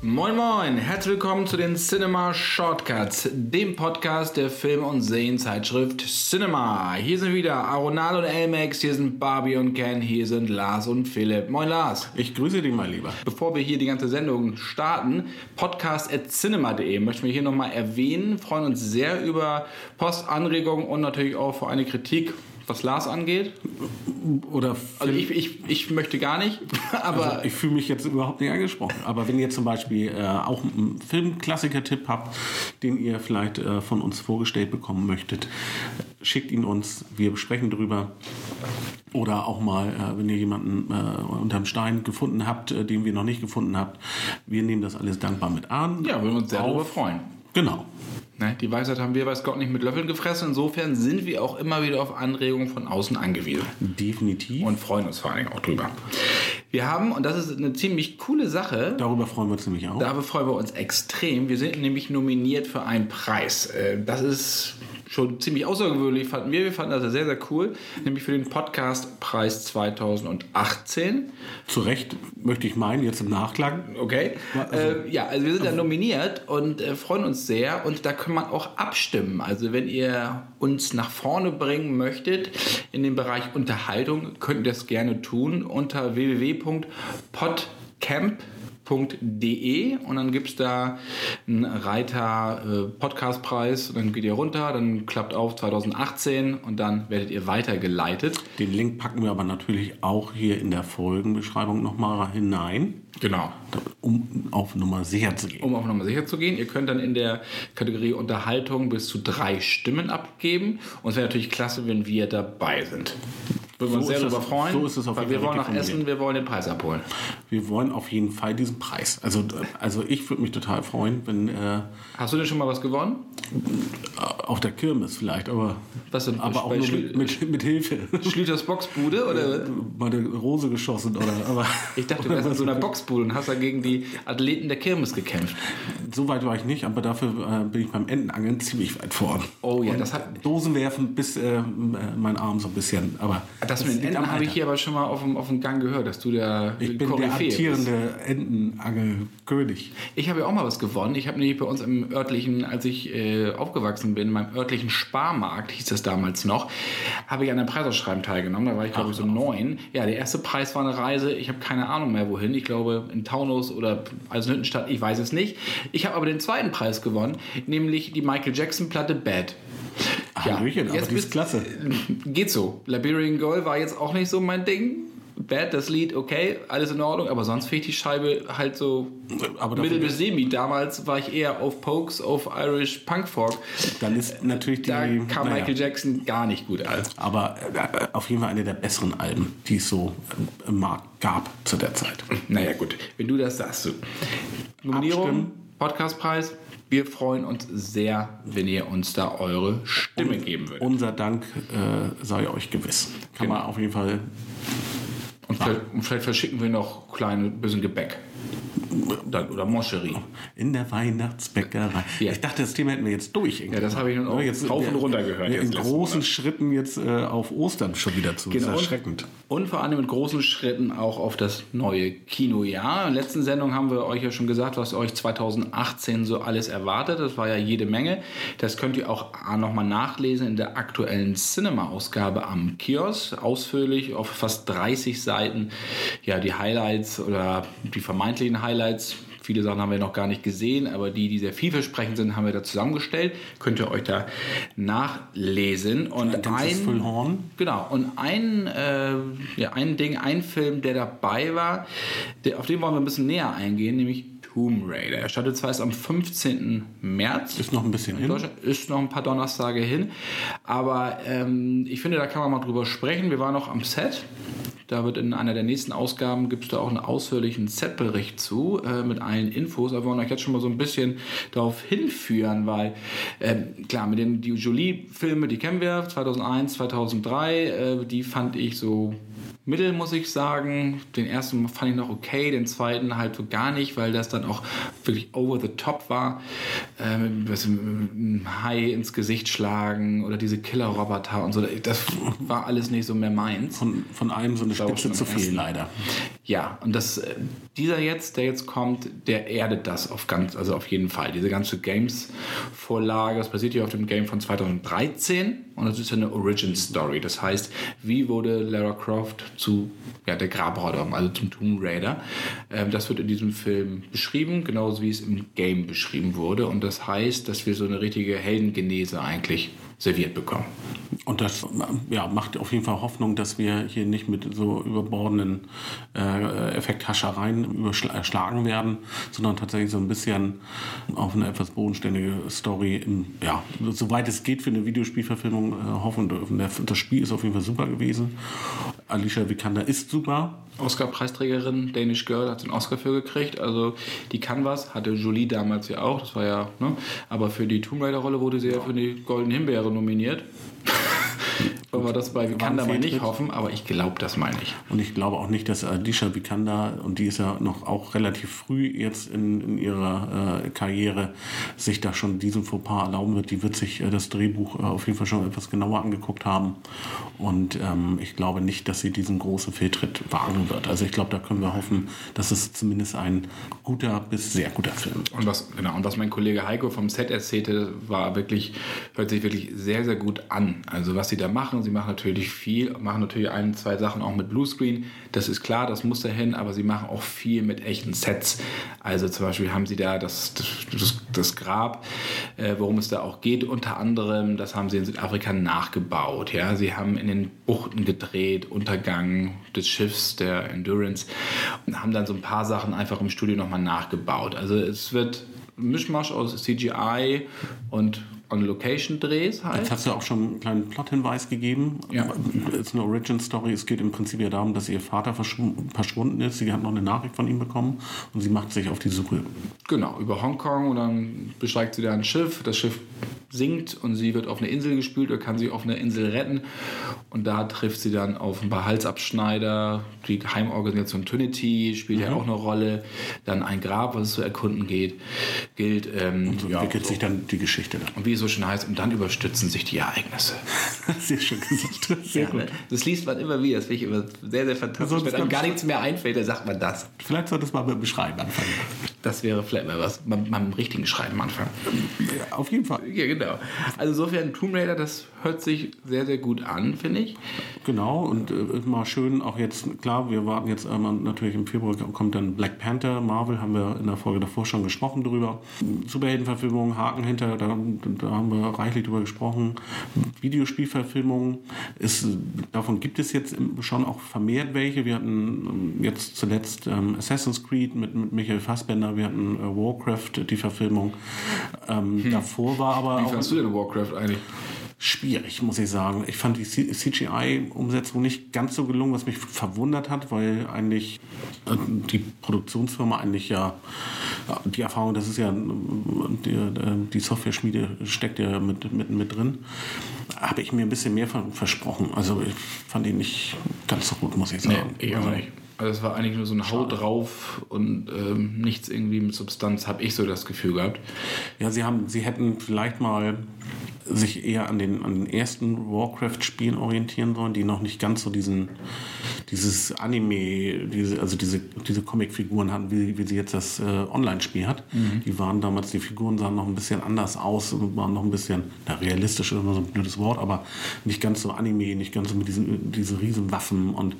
Moin Moin, herzlich willkommen zu den Cinema Shortcuts, dem Podcast der Film- und Serienzeitschrift Cinema. Hier sind wieder Aronal und Elmex, hier sind Barbie und Ken, hier sind Lars und Philipp. Moin Lars. Ich grüße dich mal lieber. Bevor wir hier die ganze Sendung starten, podcast.cinema.de möchten wir hier nochmal erwähnen, freuen uns sehr über Postanregungen und natürlich auch für eine Kritik was Lars angeht. Oder also ich, ich, ich möchte gar nicht, aber also ich fühle mich jetzt überhaupt nicht angesprochen. Aber wenn ihr zum Beispiel äh, auch einen Filmklassiker-Tipp habt, den ihr vielleicht äh, von uns vorgestellt bekommen möchtet, schickt ihn uns. Wir besprechen drüber. Oder auch mal, äh, wenn ihr jemanden äh, unterm Stein gefunden habt, äh, den wir noch nicht gefunden habt, wir nehmen das alles dankbar mit an. Ja, würden uns sehr darüber freuen. Genau. Ne, die Weisheit haben wir, weiß Gott, nicht mit Löffeln gefressen. Insofern sind wir auch immer wieder auf Anregungen von außen angewiesen. Definitiv. Und freuen uns vor allen Dingen auch drüber. Wir haben, und das ist eine ziemlich coole Sache. Darüber freuen wir uns nämlich auch. Darüber freuen wir uns extrem. Wir sind nämlich nominiert für einen Preis. Äh, das ist schon ziemlich außergewöhnlich, fanden wir. Wir fanden das sehr, sehr cool. Nämlich für den Podcastpreis 2018. Zu Recht möchte ich meinen, jetzt im Nachklang. Okay. Also, äh, ja, also wir sind da nominiert und äh, freuen uns sehr. Und da kann man auch abstimmen. Also wenn ihr uns nach vorne bringen möchtet in dem Bereich Unterhaltung, könnt ihr das gerne tun unter www.podcamp.com podcast.de und dann gibt es da einen Reiter äh, Podcastpreis und dann geht ihr runter, dann klappt auf 2018 und dann werdet ihr weitergeleitet. Den Link packen wir aber natürlich auch hier in der Folgenbeschreibung nochmal hinein. Genau. Um auf Nummer sicher zu gehen. Um auf Nummer sicher zu gehen. Ihr könnt dann in der Kategorie Unterhaltung bis zu drei Stimmen abgeben und es wäre natürlich klasse, wenn wir dabei sind. Würden wir uns sehr darüber freuen. So ist es auf weil wir wollen nach Essen, wir wollen den Preis abholen. Wir wollen auf jeden Fall diesen Preis. Also, also ich würde mich total freuen, wenn. Äh, Hast du denn schon mal was gewonnen? Auf der Kirmes vielleicht, aber. Was denn? Aber auch nur mit, mit, mit, Hilfe. Schlüters Boxbude oder? Mal eine Rose geschossen oder. Aber, ich dachte, du wärst in so einer Boxbude und hast da gegen die Athleten der Kirmes gekämpft. So weit war ich nicht, aber dafür äh, bin ich beim Entenangeln ziemlich weit vorn. Oh ja, und das hat. Dosen werfen bis äh, mein Arm so ein bisschen. Aber das, das mit den Enten habe ich hier aber schon mal auf dem, auf dem Gang gehört, dass du der Ich bin der amtierende Entenangelkönig. Ich habe ja auch mal was gewonnen. Ich habe nämlich bei uns im örtlichen, als ich äh, aufgewachsen bin, in meinem örtlichen Sparmarkt, hieß das damals noch, habe ich an einem Preisausschreiben teilgenommen. Da war ich, glaube ich, so neun. Ja, der erste Preis war eine Reise. Ich habe keine Ahnung mehr wohin. Ich glaube in Taunus oder Eisenhüttenstadt, ich weiß es nicht. Ich habe aber den zweiten Preis gewonnen, nämlich die Michael Jackson Platte Bad. Ja, Hallöchen, aber die ist klasse. Geht so. Liberian Girl war jetzt auch nicht so mein Ding. Bad, das Lied, okay, alles in Ordnung, aber sonst finde ich die Scheibe halt so mittel bis semi. Damals war ich eher auf Pokes, auf Irish Punk Folk. Dann ist natürlich die. Da kam naja. Michael Jackson gar nicht gut an. Aber äh, auf jeden Fall eine der besseren Alben, die es so im Markt gab zu der Zeit. Naja, gut, wenn du das sagst. Nominierung, Podcastpreis, wir freuen uns sehr, wenn ihr uns da eure Stimme Und geben würdet. Unser Dank äh, sei euch gewiss. Kann Genau. man auf jeden Fall. Und vielleicht, und vielleicht verschicken wir noch kleine bisschen Gebäck. Dann, oder Moncherie. In der Weihnachtsbäckerei. Ja. Ich dachte, das Thema hätten wir jetzt durch. Ja, das habe ich nun auch jetzt rauf und runter gehört. In großen Monat. Schritten jetzt äh, auf Ostern schon wieder zu. Genau. Das ist erschreckend. Und vor allem mit großen Schritten auch auf das neue Kinojahr. In der letzten Sendung haben wir euch ja schon gesagt, was euch 2018 so alles erwartet. Das war ja jede Menge. Das könnt ihr auch nochmal nachlesen in der aktuellen Cinema-Ausgabe am Kiosk. Ausführlich auf fast 30 Seiten. Ja, die Highlights oder die vermeintlichen Highlights. Viele Sachen haben wir noch gar nicht gesehen, aber die, die sehr vielversprechend sind, haben wir da zusammengestellt. Könnt ihr euch da nachlesen. Und Ein Füllhorn. Genau, und ein, äh, ja, ein Ding, ein Film, der dabei war, der, auf den wollen wir ein bisschen näher eingehen, nämlich Tomb Raider. Er startet zwar erst am 15. März. Ist noch ein bisschen in hin. Ist noch ein paar Donnerstage hin. Aber ähm, ich finde, da kann man mal drüber sprechen. Wir waren noch am Set. Da wird in einer der nächsten Ausgaben gibt es da auch einen ausführlichen Set-Bericht zu äh, mit allen Infos. Aber wir wollen euch jetzt schon mal so ein bisschen darauf hinführen, weil äh, klar, mit den die Jolie-Filme, die kennen wir, 2001, 2003, äh, die fand ich so Mittel, muss ich sagen. Den ersten fand ich noch okay, den zweiten halt so gar nicht, weil das dann auch wirklich over the top war. Ähm, ein Hai ins Gesicht schlagen oder diese Killer-Roboter und so. Das war alles nicht so mehr meins. Von, von allem so eine Spitze zu viel, leider. Ja, und das, äh, dieser jetzt, der jetzt kommt, der erdet das auf ganz, also auf jeden Fall. Diese ganze Games-Vorlage, das basiert ja auf dem Game von 2013 und das ist eine Origin Story. Das heißt, wie wurde Lara Croft zu ja, der Grabräuber, also zum Tomb Raider. Ähm, das wird in diesem Film beschrieben, genauso wie es im Game beschrieben wurde. Und das heißt, dass wir so eine richtige Heldengenese eigentlich serviert bekommen. Und das ja, macht auf jeden Fall Hoffnung, dass wir hier nicht mit so überbordenden äh, Effekthaschereien überschlagen werden, sondern tatsächlich so ein bisschen auf eine etwas bodenständige Story, im, ja, soweit es geht für eine Videospielverfilmung äh, hoffen dürfen. Das Spiel ist auf jeden Fall super gewesen. Alicia Vikander ist super. Oscar-Preisträgerin, Danish Girl, hat einen Oscar für gekriegt. Also die kann was, hatte Jolie damals ja auch, das war ja, ne? aber für die Tomb Raider-Rolle wurde sie ja für die Goldene Himbeere nominiert. Wollen wir das bei Vikanda mal nicht hoffen, aber ich glaube das mal nicht. Und ich glaube auch nicht, dass Adisha Vikanda, und die ist ja noch auch relativ früh jetzt in, in ihrer äh, Karriere, sich da schon diesen Fauxpas erlauben wird. Die wird sich äh, das Drehbuch äh, auf jeden Fall schon etwas genauer angeguckt haben. Und ähm, ich glaube nicht, dass sie diesen großen Fehltritt wagen wird. Also ich glaube, da können wir hoffen, dass es zumindest ein guter bis sehr guter Film wird. Und was, genau, und was mein Kollege Heiko vom Set erzählte, war wirklich, hört sich wirklich sehr, sehr gut an. Also was sie da machen, machen. Sie machen natürlich viel, machen natürlich ein, zwei Sachen auch mit Bluescreen. Das ist klar, das muss dahin, aber sie machen auch viel mit echten Sets. Also zum Beispiel haben sie da das, das, das Grab, äh, worum es da auch geht, unter anderem, das haben sie in Südafrika nachgebaut. Ja? Sie haben in den Buchten gedreht, Untergang des Schiffs, der Endurance, und haben dann so ein paar Sachen einfach im Studio nochmal nachgebaut. Also es wird Mischmasch aus CGI und On-Location-Drehs halt. Jetzt hast du auch schon einen kleinen Plot-Hinweis gegeben. Ja. Es ist eine Origin-Story. Es geht im Prinzip ja darum, dass ihr Vater verschwunden ist. Sie hat noch eine Nachricht von ihm bekommen und sie macht sich auf die Suche. Genau, über Hongkong und dann besteigt sie da ein Schiff. Das Schiff sinkt und sie wird auf eine Insel gespült oder kann sich auf eine Insel retten. Und da trifft sie dann auf ein paar Halsabschneider. Die Heimorganisation Trinity spielt mhm. ja auch eine Rolle. Dann ein Grab, was es zu erkunden geht, gilt. Ähm, und so entwickelt ja, sich dann die Geschichte. Und wie so schön heißt, und dann überstützen sich die Ereignisse. sehr schön gesagt. Sehr ja, gut. Ne? Das liest man immer wieder. Das finde ich immer sehr, sehr fantastisch. Wenn einem gar nichts mehr einfällt, dann sagt man das. Vielleicht sollte es mal beim Beschreiben anfangen. Das wäre vielleicht mal was. Beim, beim richtigen Schreiben anfangen. Ja, auf jeden Fall. Ja, genau. Also insofern Tomb Raider, das hört sich sehr, sehr gut an, finde ich. Genau, und äh, mal schön, auch jetzt, klar, wir warten jetzt äh, natürlich im Februar kommt dann Black Panther, Marvel, haben wir in der Folge davor schon gesprochen drüber. Superheldenverfilmung, Haken hinter, da, da haben wir reichlich drüber gesprochen. Videospielverfilmung, ist, davon gibt es jetzt schon auch vermehrt welche. Wir hatten ähm, jetzt zuletzt ähm, Assassin's Creed mit, mit Michael Fassbender, wir hatten äh, Warcraft, die Verfilmung. Ähm, hm. Davor war aber Wie auch. Wie fandest du denn Warcraft eigentlich? Schwierig, muss ich sagen. Ich fand die CGI-Umsetzung nicht ganz so gelungen, was mich verwundert hat, weil eigentlich äh, die Produktionsfirma eigentlich ja die Erfahrung, das ist ja die, die Software-Schmiede steckt ja mit, mit, mit drin, habe ich mir ein bisschen mehr versprochen. Also ich fand ihn nicht ganz so gut, muss ich sagen. Nee, ich auch nicht. Also es war eigentlich nur so ein Haut drauf und ähm, nichts irgendwie mit Substanz, habe ich so das Gefühl gehabt. Ja, sie haben, sie hätten vielleicht mal sich eher an den, an den ersten Warcraft-Spielen orientieren sollen, die noch nicht ganz so diesen, dieses Anime, diese, also diese, diese Comic-Figuren hatten, wie, wie sie jetzt das äh, Online-Spiel hat. Mhm. Die waren damals, die Figuren sahen noch ein bisschen anders aus und waren noch ein bisschen, na, realistisch ist immer so ein blödes Wort, aber nicht ganz so Anime, nicht ganz so mit diesen, diese riesen Waffen und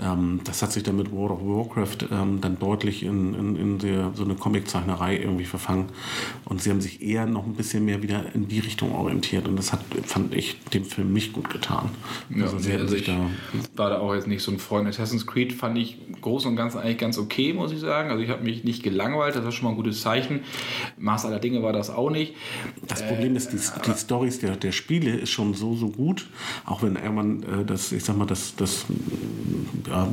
ähm, das hat sich dann mit World of Warcraft ähm, dann deutlich in, in, in der, so eine Comic-Zeichnerei irgendwie verfangen und sie haben sich eher noch ein bisschen mehr wieder in die Richtung orientiert und das hat, fand ich, dem Film nicht gut getan. Ja, also, nee, also ich da war da auch jetzt nicht so ein Freund. Assassin's Creed fand ich groß und ganz eigentlich ganz okay, muss ich sagen. Also ich habe mich nicht gelangweilt, das war schon mal ein gutes Zeichen. Maß aller Dinge war das auch nicht. Das äh, Problem ist, die, die Storys der, der Spiele ist schon so, so gut, auch wenn irgendwann äh, das, ich sag mal, das, das ja,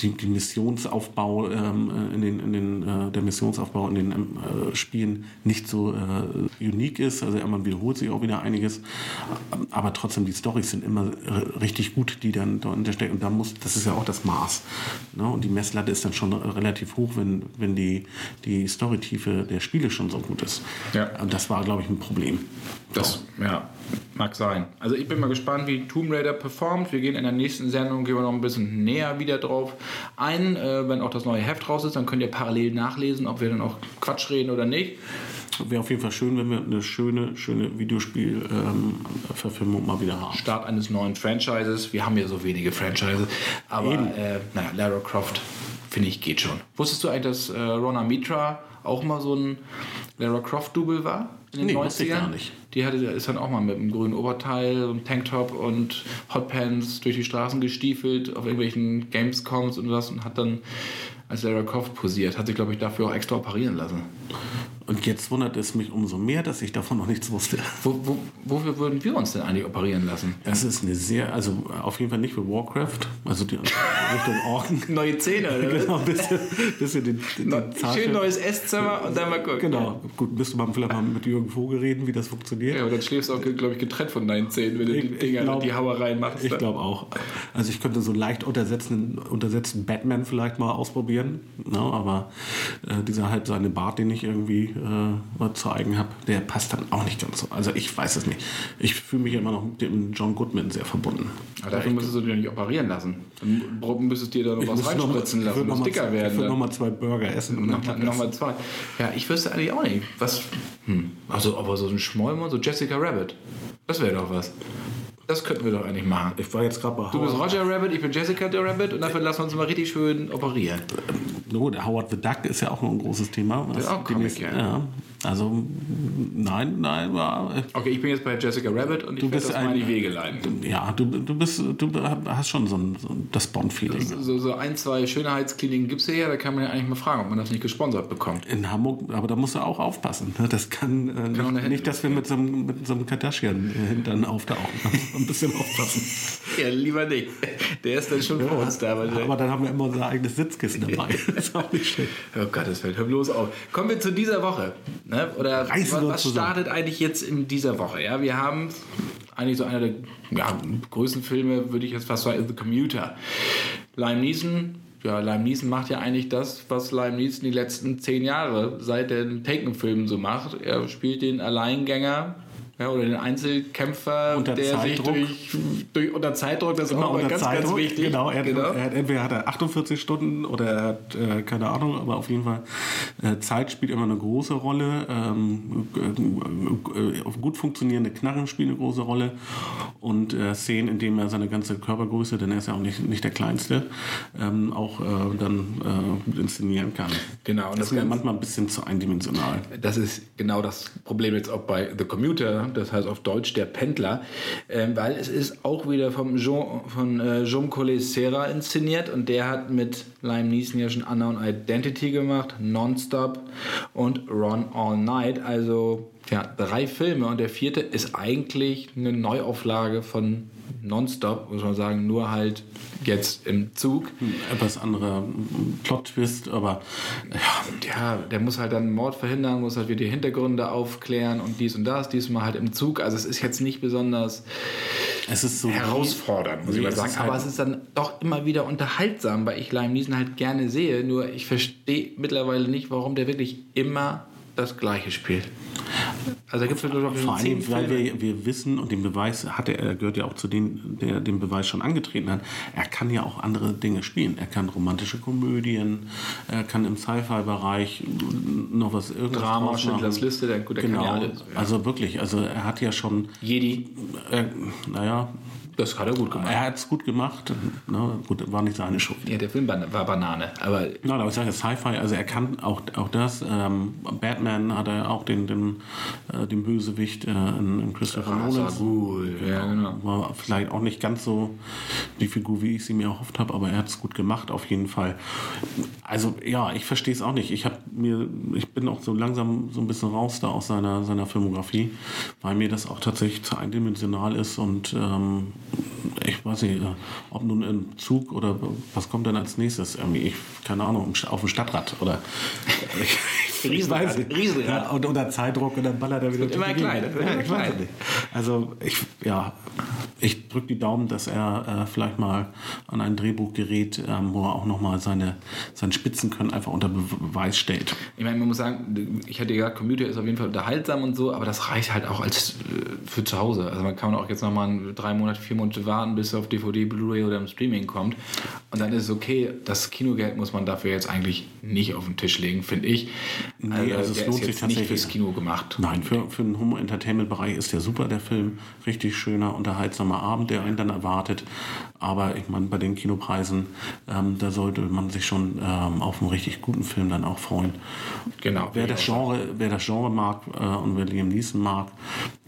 die, die Missionsaufbau ähm, in den, in den äh, der Missionsaufbau in den äh, Spielen nicht so äh, unique ist. Also man wiederholt sich auch wieder einiges, aber trotzdem die Storys sind immer richtig gut, die dann dahinter stecken. Und da muss, das ist ja auch das Maß. Ne? Und die Messlatte ist dann schon relativ hoch, wenn, wenn die, die Storytiefe der Spiele schon so gut ist. Ja. Und das war, glaube ich, ein Problem. Das, ja, mag sein. Also ich bin mal gespannt, wie Tomb Raider performt. Wir gehen in der nächsten Sendung, gehen wir noch ein bisschen näher wieder drauf ein. Äh, wenn auch das neue Heft raus ist, dann könnt ihr parallel nachlesen, ob wir dann auch Quatsch reden oder nicht. Wäre auf jeden Fall schön, wenn wir eine schöne, schöne Videospielverfilmung ähm, mal wieder haben. Start eines neuen Franchises. Wir haben ja so wenige Franchises. Aber äh, naja, Lara Croft, finde ich, geht schon. Wusstest du eigentlich, dass äh, Rona Mitra auch mal so ein Lara Croft-Double war? In den nee, 90ern? gar nicht. Die hatte, ist dann auch mal mit einem grünen Oberteil, einem Tanktop und Hotpants durch die Straßen gestiefelt auf irgendwelchen Gamescoms und was und hat dann als Lara Croft posiert. Hat sich, glaube ich, dafür auch extra operieren lassen. Und jetzt wundert es mich umso mehr, dass ich davon noch nichts wusste. Wo, wo, wofür würden wir uns denn eigentlich operieren lassen? Das ist eine sehr, also auf jeden Fall nicht für Warcraft, also die Richtung Orden. Neue Zähne, oder? Genau, ein bisschen, bisschen den, den no, Schön neues Esszimmer und dann mal gucken. Genau, gut, müsste man vielleicht mal mit Jürgen Vogel reden, wie das funktioniert. Ja, aber dann schläfst du auch, glaube ich, getrennt von deinen Zähnen, wenn du ich, die Dinger, glaub, die Hauereien machst. Ich glaube auch. Also ich könnte so leicht untersetzten, untersetzten Batman vielleicht mal ausprobieren, no, ne, aber äh, dieser halt seine Bart, den ich irgendwie äh, zu eigen habe, der passt dann auch nicht ganz so. Also ich weiß es nicht. Ich fühle mich immer noch mit dem John Goodman sehr verbunden. Aber dafür müsstest du dich nicht operieren lassen. Dann müsstest du dir da noch was reinspritzen lassen, muss dicker werden. Ich würde nochmal zwei Burger essen. Und nochmal noch zwei. Ja, ich wüsste eigentlich auch nicht. Was, hm, also aber so ein Schmollmann, so Jessica Rabbit. Das wäre doch was. Das könnten wir doch eigentlich machen. Ich war jetzt gerade bei Howard. Du bist Roger Rabbit, ich bin Jessica der Rabbit und dafür lassen wir uns mal richtig schön operieren. No, der Howard the Duck ist ja auch noch ein großes Thema. Das ist auch Comic, ja. ja. Also, nein, nein, war. Okay, ich bin jetzt bei Jessica Rabbit und ich werde das ein, mal in die Wege leiten. Ja, du, du, bist, du hast schon so, ein, so das Bond-Feeling. So, so, ein, zwei Schönheitskliniken gibt es ja, da kann man ja eigentlich mal fragen, ob man das nicht gesponsert bekommt. In Hamburg, aber da musst du auch aufpassen. Ne? Das kann, äh, kann nicht, nicht, dass wir mit so einem, mit so einem Kardashian-Hintern auftauchen. ein bisschen aufpassen. ja, lieber nicht. Der ist dann schon ja, vor uns da. Aber, aber dann haben wir immer unser eigenes Sitzkissen dabei. das ist auch nicht schön. Oh Gott, das fällt bloß auf. Kommen wir zu dieser Woche. Ne? Oder was, was startet eigentlich jetzt in dieser Woche? Ja, wir haben eigentlich so einer der ja, größten Filme, würde ich jetzt fast sagen, The Commuter. Lime Neeson ja, Lime Neeson macht ja eigentlich das, was Lime Neeson die letzten zehn Jahre seit den Taken-Filmen so macht. Er spielt den Alleingänger, ja, oder den Einzelkämpfer, unter der Zeitdruck. sich durch, durch, unter Zeitdruck, das ist immer ganz, Zeitdruck, ganz wichtig. Genau, er, genau. Er hat, entweder hat er 48 Stunden oder er hat, äh, keine Ahnung, aber auf jeden Fall äh, Zeit spielt immer eine große Rolle. Ähm, äh, gut funktionierende Knarren spielen eine große Rolle und äh, Szenen, in denen er seine ganze Körpergröße, denn er ist ja auch nicht, nicht der Kleinste, ähm, auch äh, dann inszenieren kann. Genau. Und das, das ist manchmal ein bisschen zu eindimensional. Das ist genau das Problem jetzt auch bei The Commuter das heißt auf Deutsch der Pendler, äh, weil es ist auch wieder vom Jean, von äh, Jean Collet-Serra inszeniert und der hat mit Lime Neeson ja schon Unknown Identity gemacht, Nonstop und Run All Night, also ja, drei Filme und der vierte ist eigentlich eine Neuauflage von Nonstop, muss man sagen, nur halt jetzt im Zug. Ein etwas anderer Plot-Twist, aber ja. ja, der muss halt dann Mord verhindern, muss halt wieder die Hintergründe aufklären und dies und das, diesmal halt im Zug. Also es ist jetzt nicht besonders es ist so herausfordernd, muss ich mal sagen. Aber halt es ist dann doch immer wieder unterhaltsam, weil ich Lime Neeson halt gerne sehe. Nur ich verstehe mittlerweile nicht, warum der wirklich immer das Gleiche spielt. Also da gibt es glaube Vor allem, weil wir, wir wissen und den Beweis hat er, er gehört ja auch zu denen, der den Beweis schon angetreten hat. Er kann ja auch andere Dinge spielen. Er kann romantische Komödien, er kann im Sci-Fi-Bereich noch was irgendwas Drama, Schindlers Liste, der, gut, der genau. kann ja alles. Ja. Also wirklich, also er hat ja schon Jedi. Äh, naja, das hat er gut gemacht. Er hat es gut gemacht. Ne? Gut, war nicht seine Schuld. Ja, der Film war Banane. Aber Nein, aber ich sage Sci-Fi, also er kann auch, auch das. Ähm, Batman hat er auch den, den äh, dem Bösewicht äh, in, in Christopher Nolan. Ghul, ja, genau. War vielleicht auch nicht ganz so die Figur, wie ich sie mir erhofft habe, aber er hat es gut gemacht auf jeden Fall. Also ja, ich verstehe es auch nicht. Ich habe mir, ich bin auch so langsam so ein bisschen raus da aus seiner seiner Filmografie, weil mir das auch tatsächlich zu eindimensional ist und ähm, ich weiß nicht, äh, ob nun im Zug oder was kommt denn als nächstes? Irgendwie, ich, keine Ahnung, auf dem Stadtrad oder. Riesenrad. Ja, und unter Zeitdruck und dann ballert er wieder immer Gegend. wird Ja, ich weiß kleiner. es nicht. Also ich, ja, ich drücke die Daumen, dass er äh, vielleicht mal an ein Drehbuch gerät, ähm, wo er auch nochmal seine, sein Spitzenkönnen einfach unter Beweis stellt. Ich meine, man muss sagen, ich hatte gesagt, Computer ist auf jeden Fall unterhaltsam und so, aber das reicht halt auch als äh, für zu Hause. Also man kann auch jetzt nochmal drei Monate, vier Monate warten, bis er auf DVD, Blu-ray oder im Streaming kommt. Und dann ist es okay. Das Kinogeld muss man dafür jetzt eigentlich nicht auf den Tisch legen, finde ich. Nee, also es der lohnt sich jetzt nicht tatsächlich. fürs Kino gemacht. Nein, für, für den Homo-Entertainment-Bereich ist der super, der Film. Richtig schöner, unterhaltsamer Abend, der einen dann erwartet. Aber ich meine, bei den Kinopreisen, ähm, da sollte man sich schon ähm, auf einen richtig guten Film dann auch freuen. Genau. Wer das Genre, wer das Genre mag äh, und wer Liam Neeson mag,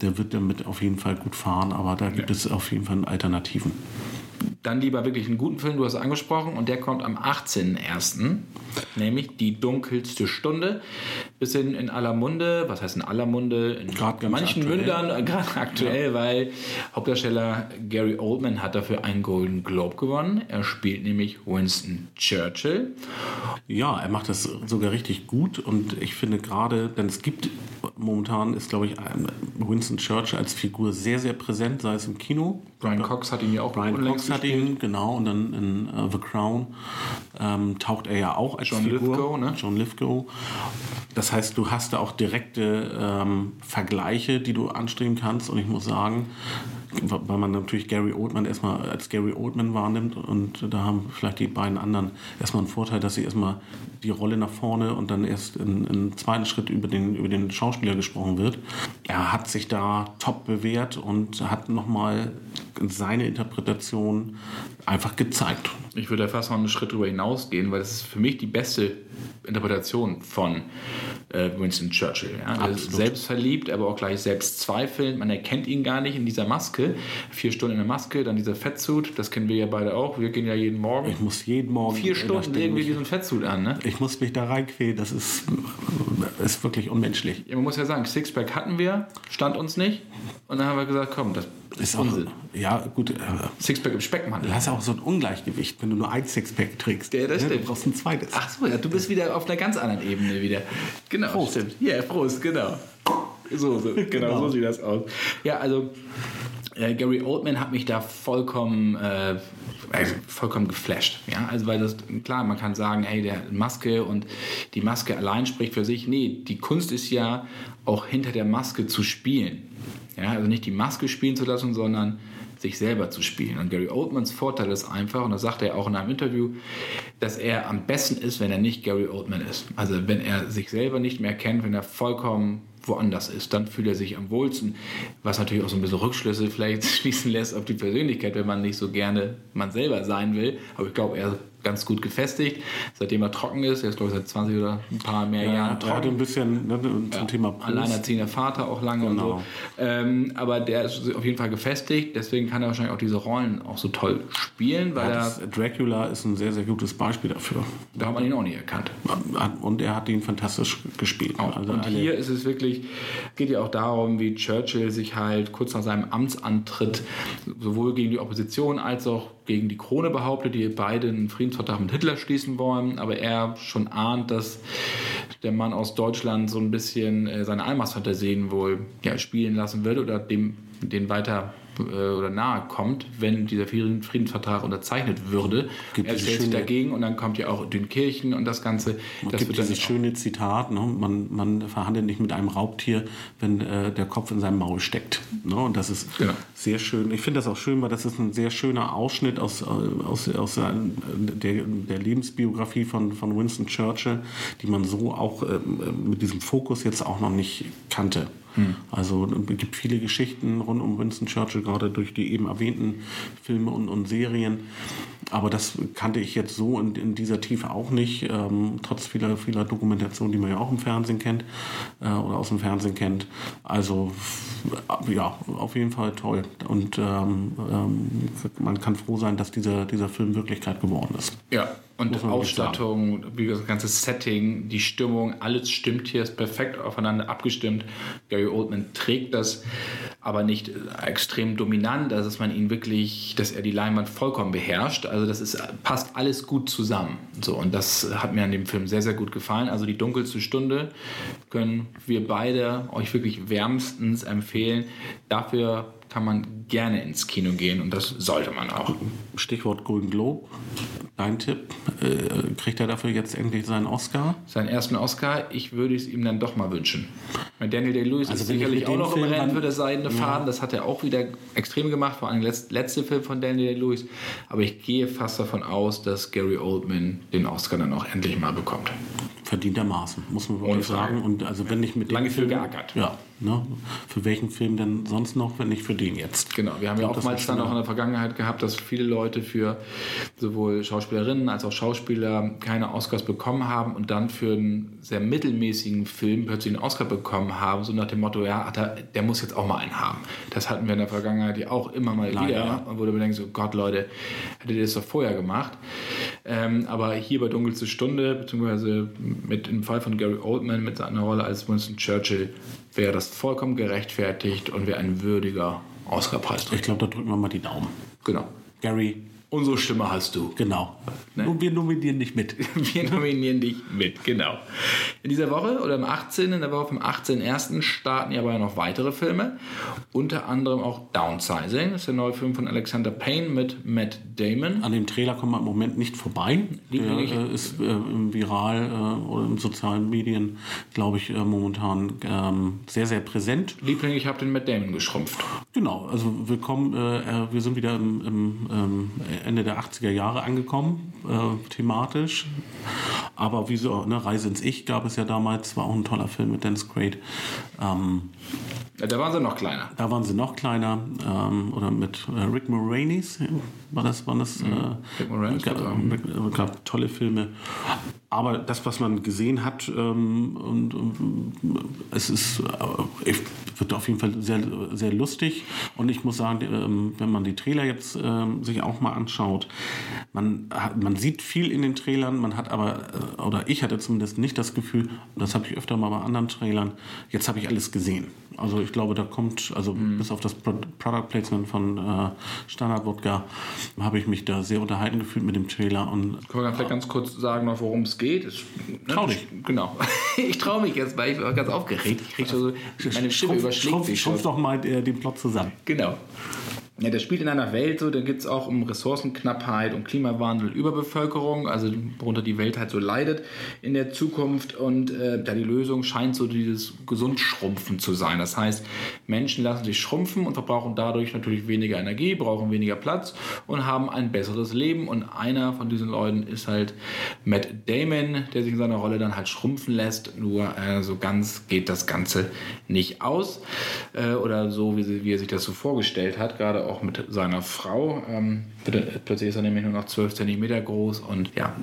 der wird damit auf jeden Fall gut fahren. Aber da gibt es auf jeden Fall Alternativen. Dann lieber wirklich einen guten Film, du hast es angesprochen, und der kommt am 18.01., nämlich Die dunkelste Stunde. Bisschen in aller Munde, was heißt in aller Munde? In ganz manchen aktuell. Mündern, äh, gerade aktuell, weil Hauptdarsteller Gary Oldman hat dafür einen Golden Globe gewonnen. Er spielt nämlich Winston Churchill. Ja, er macht das sogar richtig gut und ich finde gerade, denn es gibt momentan ist, glaube ich, Winston Churchill als Figur sehr, sehr präsent, sei es im Kino. Brian Cox hat ihn ja auch Brian Cox hat ihn, genau, und dann in äh, The Crown ähm, taucht er ja auch als John Figur. Lithgow, ne? John Lithgow. Das heißt, du hast da auch direkte ähm, Vergleiche, die du anstreben kannst und ich muss sagen, weil man natürlich Gary Oldman erstmal als Gary Oldman wahrnimmt und da haben vielleicht die beiden anderen erstmal einen Vorteil, dass sie erstmal die Rolle nach vorne und dann erst in- im zweiten Schritt über den, über den Schauspieler gesprochen wird. Er hat sich da top bewährt und hat nochmal seine Interpretation einfach gezeigt. Ich würde da fast noch einen Schritt drüber hinausgehen, weil das ist für mich die beste Interpretation von äh, Winston Churchill. Ja? Er ist selbstverliebt, aber auch gleich selbstzweifelnd. Man erkennt ihn gar nicht in dieser Maske. Vier Stunden in der Maske, dann dieser Fettsuit, das kennen wir ja beide auch. Wir gehen ja jeden Morgen. Ich muss jeden Morgen Vier Stunden legen wir diesen Fettsuit an. Ne? Ich muss mich da reinquälen, das ist, ist wirklich unmenschlich. Ja, man muss ja sagen, Sixpack hatten wir, stand uns nicht. Und dann haben wir gesagt, komm, das ist Ist auch, Unsinn. ja, gut, äh, Sixpack im Speckmantel. du hast ja auch so ein Ungleichgewicht, wenn du nur ein Sixpack trägst. Ja, das Ne, stimmt. Du brauchst ein zweites. Ach so, ja, du bist wieder auf einer ganz anderen Ebene wieder. Genau, Prost. stimmt. Ja, Prost, genau. So, so genau, Genau. so sieht das aus. Ja, also äh, Gary Oldman hat mich da vollkommen, äh, also vollkommen geflasht. Ja, also weil das klar, man kann sagen, hey, der Maske und die Maske allein spricht für sich. Nee, die Kunst ist ja auch hinter der Maske zu spielen. Ja, also nicht die Maske spielen zu lassen, sondern sich selber zu spielen. Und Gary Oldmans Vorteil ist einfach, und das sagt er auch in einem Interview, dass er am besten ist, wenn er nicht Gary Oldman ist. Also wenn er sich selber nicht mehr kennt, wenn er vollkommen woanders ist, dann fühlt er sich am wohlsten. Was natürlich auch so ein bisschen Rückschlüsse vielleicht schließen lässt auf die Persönlichkeit, wenn man nicht so gerne man selber sein will. Aber ich glaube, er ganz gut gefestigt, seitdem er trocken ist. Er ist, glaube ich, seit 20 oder ein paar mehr Ja, Jahren er hatte trocken. ein bisschen ne, zum Thema Brust. Alleinerziehender Vater auch lange und Genau. so. Ähm, aber der ist auf jeden Fall gefestigt, deswegen kann er wahrscheinlich auch diese Rollen auch so toll spielen, weil Ja, er, Dracula ist ein sehr, sehr gutes Beispiel dafür. da hat man ihn auch nicht erkannt. Und er hat ihn fantastisch gespielt. Auch. Also und hier ist es wirklich, geht ja auch darum, wie Churchill sich halt kurz nach seinem Amtsantritt sowohl gegen die Opposition als auch gegen die Krone behauptet, die beide einen Friedensvertrag mit Hitler schließen wollen, aber er schon ahnt, dass der Mann aus Deutschland so ein bisschen äh, seine Allmachtsfantasien wohl ja, spielen lassen würde oder dem den weiter oder nahe kommt, wenn dieser Frieden- Friedensvertrag unterzeichnet würde. Gibt er stellt sich dagegen und dann kommt ja auch Dünkirchen und das Ganze. Es das gibt wird dann dieses schöne Zitat, ne? man, man verhandelt nicht mit einem Raubtier, wenn äh, der Kopf in seinem Maul steckt. Ne? Und das ist Genau. sehr schön. Ich finde das auch schön, weil das ist ein sehr schöner Ausschnitt aus, äh, aus, aus äh, der, der Lebensbiografie von, von Winston Churchill, die man so auch äh, mit diesem Fokus jetzt auch noch nicht kannte. Also es gibt viele Geschichten rund um Winston Churchill, gerade durch die eben erwähnten Filme und, und Serien. Aber das kannte ich jetzt so in, in dieser Tiefe auch nicht, ähm, trotz vieler, vieler Dokumentation, die man ja auch im Fernsehen kennt äh, oder aus dem Fernsehen kennt. Also ja, auf jeden Fall toll. Und ähm, ähm, man kann froh sein, dass dieser, dieser Film Wirklichkeit geworden ist. Ja, und Ausstattung, wie das ganze Setting, die Stimmung, alles stimmt hier, ist perfekt aufeinander abgestimmt. Gary Oldman trägt das, aber nicht extrem dominant, also dass man ihn wirklich, dass er die Leinwand vollkommen beherrscht. Also das ist, passt alles gut zusammen. So, und das hat mir an dem Film sehr, sehr gut gefallen. Also die dunkelste Stunde können wir beide euch wirklich wärmstens empfehlen. Dafür kann man gerne ins Kino gehen und das sollte man auch. Stichwort Golden Globe. Dein Tipp, äh, kriegt er dafür jetzt endlich seinen Oscar? Seinen ersten Oscar, ich würde es ihm dann doch mal wünschen. Weil Daniel Day-Lewis also ist sicherlich auch noch Film im Rennen für das seidene ja. Faden. Das hat er auch wieder extrem gemacht, vor allem der letzte Film von Daniel Day-Lewis. Aber ich gehe fast davon aus, dass Gary Oldman den Oscar dann auch endlich mal bekommt. Verdientermaßen, muss man wirklich sagen. Und also wenn ich mit Lange viel geackert. Ja, Ne? Für welchen Film denn sonst noch, wenn nicht für den jetzt? Genau, wir haben ja oftmals dann auch in der Vergangenheit gehabt, dass viele Leute für sowohl Schauspielerinnen als auch Schauspieler keine Oscars bekommen haben und dann für einen sehr mittelmäßigen Film plötzlich einen Oscar bekommen haben, so nach dem Motto, ja, der, der muss jetzt auch mal einen haben. Das hatten wir in der Vergangenheit ja auch immer mal Leider. wieder, wo du mir denkst, so Gott, Leute, hättet ihr das doch vorher gemacht. Ähm, aber hier bei Dunkelste Stunde, beziehungsweise mit im Fall von Gary Oldman mit seiner Rolle als Winston Churchill, wäre das vollkommen gerechtfertigt und wäre ein würdiger Oscarpreis. Ich glaube, da drücken wir mal die Daumen. Genau. Gary, Unsere Stimme hast du. Genau. Ne? Und wir nominieren dich mit. wir nominieren dich mit, genau. In dieser Woche oder am 18. in der Woche vom 18.01. starten ja aber ja noch weitere Filme. Unter anderem auch Downsizing. Das ist der neue Film von Alexander Payne mit Matt Damon. An dem Trailer kommt man im Moment nicht vorbei. Der äh, ist äh, im Viral äh, oder in sozialen Medien, glaube ich, äh, momentan ähm, sehr, sehr präsent. Liebling, ich habe den Matt Damon geschrumpft. Genau, also willkommen. Äh, wir sind wieder im, im ähm, Ende der 80er Jahre angekommen, äh, thematisch. Aber wie so, ne, Reise ins Ich gab es ja damals, war auch ein toller Film mit Dennis Quaid. Ähm, ja, da waren sie noch kleiner. Da waren sie noch kleiner. Ähm, oder mit äh, Rick Moranis war das. War das mhm. äh, Rick Moranis. Gab, äh, gab tolle Filme. Aber das, was man gesehen hat, ähm, und, und, es ist, äh, wird auf jeden Fall sehr, sehr lustig. Und ich muss sagen, ähm, wenn man die Trailer jetzt ähm, sich auch mal anschaut, man, hat, man sieht viel in den Trailern, man hat aber, äh, oder ich hatte zumindest nicht das Gefühl, das habe ich öfter mal bei anderen Trailern, jetzt habe ich alles gesehen. Also ich glaube, da kommt, also mhm. bis auf das Product Placement von äh, Standard Wodka, habe ich mich da sehr unterhalten gefühlt mit dem Trailer. Und, Können wir vielleicht ganz kurz sagen, worum es geht? Ich, ne? Trau dich. Genau. ich traue mich jetzt, weil ich war ganz aufgeregt. Ich kriege so, meine Stimme überschlägt sich. Schrumpf doch mal äh, den Plot zusammen. Genau. Ja, das spielt in einer Welt so, da geht es auch um Ressourcenknappheit, um Klimawandel, Überbevölkerung, also worunter die Welt halt so leidet in der Zukunft. Und äh, da die Lösung scheint so dieses Gesundschrumpfen zu sein. Das heißt, Menschen lassen sich schrumpfen und verbrauchen dadurch natürlich weniger Energie, brauchen weniger Platz und haben ein besseres Leben. Und einer von diesen Leuten ist halt Matt Damon, der sich in seiner Rolle dann halt schrumpfen lässt. Nur äh, so ganz geht das Ganze nicht aus. Äh, oder so, wie, wie er sich das so vorgestellt hat, gerade auch mit seiner Frau. Ähm, plötzlich ist er nämlich nur noch 12 cm groß und ja,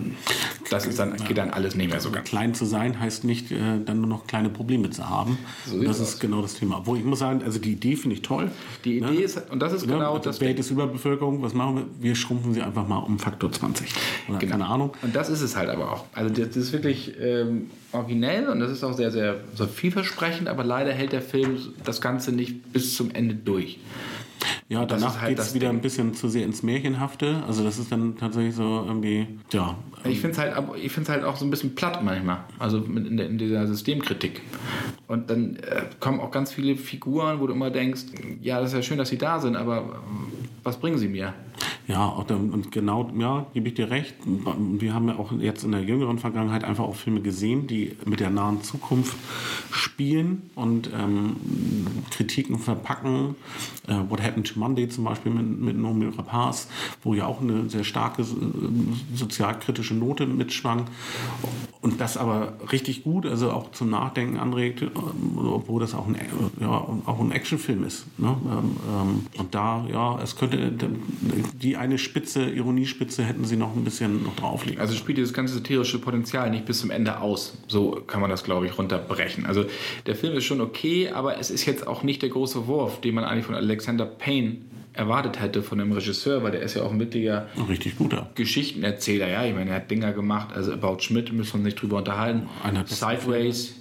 das ist dann, geht dann alles nicht mehr so ganz. Klein zu sein heißt nicht, äh, dann nur noch kleine Probleme zu haben. So das ist aus. genau das Thema. Wo ich muss sagen, also die Idee finde ich toll. Die Idee ne? ist, und das ist ne? genau das. Welt ist Überbevölkerung, was machen wir? Wir schrumpfen sie einfach mal um Faktor 20. Oder genau. keine Ahnung. Und das ist es halt aber auch. Also das ist wirklich ähm, originell und das ist auch sehr, sehr, sehr vielversprechend, aber leider hält der Film das Ganze nicht bis zum Ende durch. Ja, danach halt geht es wieder Ding. ein bisschen zu sehr ins Märchenhafte. Also das ist dann tatsächlich so irgendwie, ja. Ich finde es halt, halt auch so ein bisschen platt manchmal. Also in, der, in dieser Systemkritik. Und dann äh, kommen auch ganz viele Figuren, wo du immer denkst, ja, das ist ja schön, dass sie da sind, aber was bringen sie mir? Ja, und genau, ja, gebe ich dir recht. Wir haben ja auch jetzt in der jüngeren Vergangenheit einfach auch Filme gesehen, die mit der nahen Zukunft spielen und ähm, Kritiken verpacken. Äh, What Happened to Monday zum Beispiel mit, mit Nomi Rapaz, wo ja auch eine sehr starke äh, sozialkritische Note mitschwang. Und das aber richtig gut, also auch zum Nachdenken anregt, äh, obwohl das auch ein, ja, auch ein Actionfilm ist. Ne? Ähm, ähm, und da, ja, es könnte die eine Spitze, Ironiespitze hätten sie noch ein bisschen noch drauflegen. Also spielt dieses ganze satirische Potenzial nicht bis zum Ende aus. So kann man das, glaube ich, runterbrechen. Also der Film ist schon okay, aber es ist jetzt auch nicht der große Wurf, den man eigentlich von Alexander Payne erwartet hätte von dem Regisseur, weil der ist ja auch ein wirklicher Richtig guter. Geschichtenerzähler. Ja, ich meine, er hat Dinger gemacht, also About Schmidt müssen wir uns nicht drüber unterhalten. Sideways,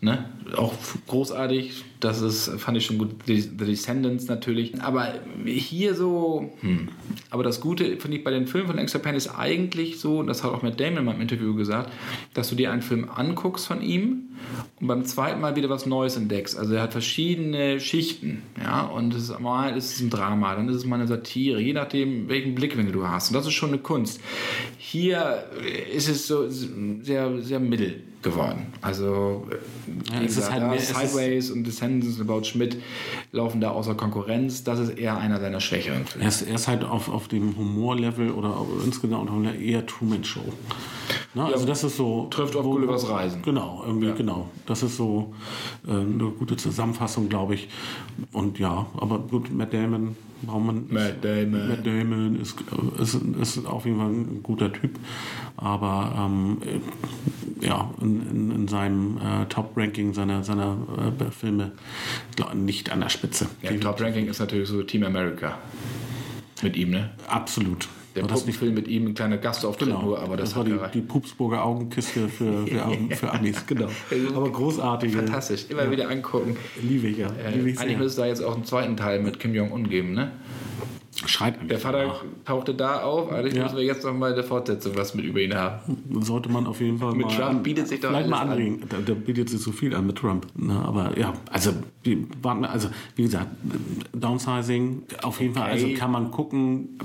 ne? auch großartig. Das ist, fand ich schon gut. The Descendants natürlich. Aber hier so, hm. aber das Gute, finde ich, bei den Filmen von Extra Pen ist eigentlich so, und das hat auch Matt Damon in meinem Interview gesagt, dass du dir einen Film anguckst von ihm und beim zweiten Mal wieder was Neues entdeckst. Also er hat verschiedene Schichten, ja, und es ist, mal ist es ein Drama, dann ist es mal eine Satire, je nachdem, welchen Blickwinkel du hast. Und das ist schon eine Kunst. Hier ist es so sehr, sehr mittel geworden. Also, Ja, wie es ist halt mehr- es Sideways und Descendants About Schmidt laufen da außer Konkurrenz. Das ist eher einer seiner schwächeren. Er ist, er ist halt auf, auf dem Humorlevel oder insgesamt eher Truman Show. Ne? also das ist so. trifft auf Gullivers Reisen. Genau, irgendwie, genau. Das ist so äh, eine gute Zusammenfassung, glaube ich. Und ja, aber gut, Matt Damon braucht man. Matt Damon. Matt Damon ist, ist, ist auf jeden Fall ein guter Typ. Aber ähm, äh, ja, in, in, in seinem äh, Top-Ranking seiner, seiner äh, Filme glaub, nicht an der Spitze. Ja, Top Ranking ist natürlich so Team America. Mit ihm, ne? Absolut. Der War das Puppenfilm mit ihm, ein kleiner Gastauftritt Genau, nur, aber das, war hat die, die Pupsburger Augenkiste für, für, für Amis, genau. Aber großartige. Fantastisch, immer wieder angucken. Liebe ich ja. Äh, Liebe ich eigentlich müsste es da jetzt auch einen zweiten Teil mit Kim Jong-un geben, ne? Schreit Der Vater tauchte da auf, eigentlich Ja. müssen wir jetzt noch mal in der Fortsetzung was mit über ihn haben. Sollte man auf jeden Fall Mit mal. Trump bietet sich doch Vielleicht mal alles an. anregen. Da, da bietet sich so viel an mit Trump. Na, aber ja, also, warten wir- also wie gesagt, Downsizing auf jeden Fall. Also kann man gucken,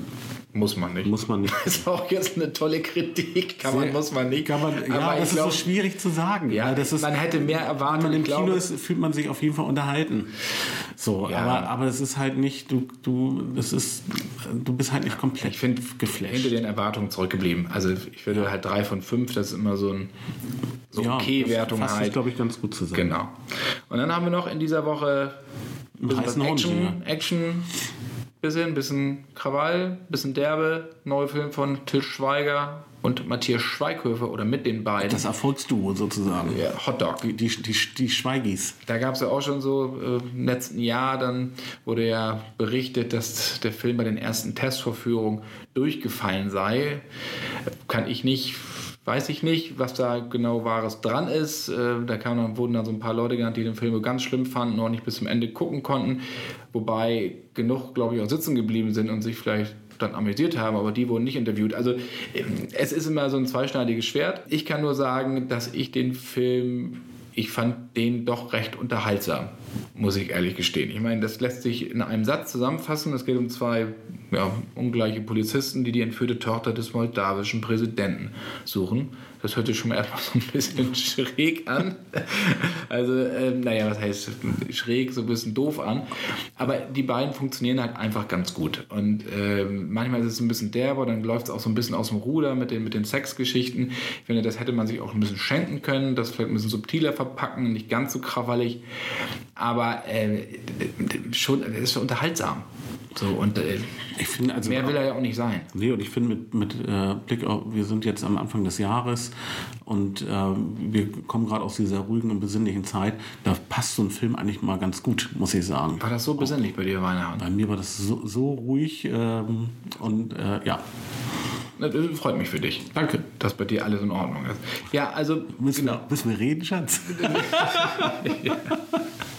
Muss man nicht. muss man nicht. Das ist auch jetzt eine tolle Kritik. Kann man, Sehr- muss man nicht. Kann man, ja, aber das ich glaube, ist so schwierig zu sagen. ja, das ist, man hätte mehr wenn erwartet. man im ich glaube, Kino ist, fühlt man sich auf jeden Fall unterhalten. So, Ja. aber, aber es ist halt nicht, du, du, es ist, du bist halt nicht komplett Ich finde geflasht. hinter den Erwartungen zurückgeblieben. Also ich würde halt drei von fünf, das ist immer so ein so Ja, okay das Wertung fasst es, halt. glaube ich, ganz gut zusammen. Genau. Und dann haben wir noch in dieser Woche ein bisschen Hund, Action, ja. Action, bisschen, bisschen Krawall, bisschen derbe. Neuer Film von Til Schweiger und Matthias Schweighöfer oder mit den beiden. Das Erfolgsduo sozusagen. ja, Hotdog. Die, die, die, die Schweigis. Da gab es ja auch schon so äh, im letzten Jahr, dann wurde ja berichtet, dass der Film bei den ersten Testvorführungen durchgefallen sei. Kann ich nicht, weiß ich nicht, was da genau Wahres dran ist. Äh, da kam wurden dann so ein paar Leute genannt, die den Film ganz schlimm fanden und auch nicht bis zum Ende gucken konnten. Wobei genug, glaube ich, auch sitzen geblieben sind und sich vielleicht dann amüsiert haben, aber die wurden nicht interviewt. Also ähm, es ist immer so ein zweischneidiges Schwert. Ich kann nur sagen, dass ich den Film ich fand den doch recht unterhaltsam, muss ich ehrlich gestehen. Ich meine, das lässt sich in einem Satz zusammenfassen. Es geht um zwei ja, ungleiche Polizisten, die die entführte Tochter des moldawischen Präsidenten suchen. Das hört sich schon mal erstmal so ein bisschen schräg an. Also, ähm, naja, was heißt schräg, so ein bisschen doof an. Aber die beiden funktionieren halt einfach ganz gut. Und ähm, manchmal ist es ein bisschen derber, dann läuft es auch so ein bisschen aus dem Ruder mit den, mit den Sexgeschichten. Ich finde, das hätte man sich auch ein bisschen schenken können, das vielleicht ein bisschen subtiler verpacken, nicht ganz so krawallig. Aber äh, schon, ist unterhaltsam. So, und äh, Ich finde also mehr will er ja auch nicht sein. Nee, und ich finde mit, mit äh, Blick auf, wir sind jetzt am Anfang des Jahres und äh, wir kommen gerade aus dieser ruhigen und besinnlichen Zeit, da passt so ein Film eigentlich mal ganz gut, muss ich sagen. War das so besinnlich bei dir, Weihnachten? Bei mir war das so, so ruhig ähm, und äh, ja, Das freut mich für dich. danke. Dass bei dir alles in Ordnung ist. Ja, also Müssen, wir, müssen wir reden, Schatz?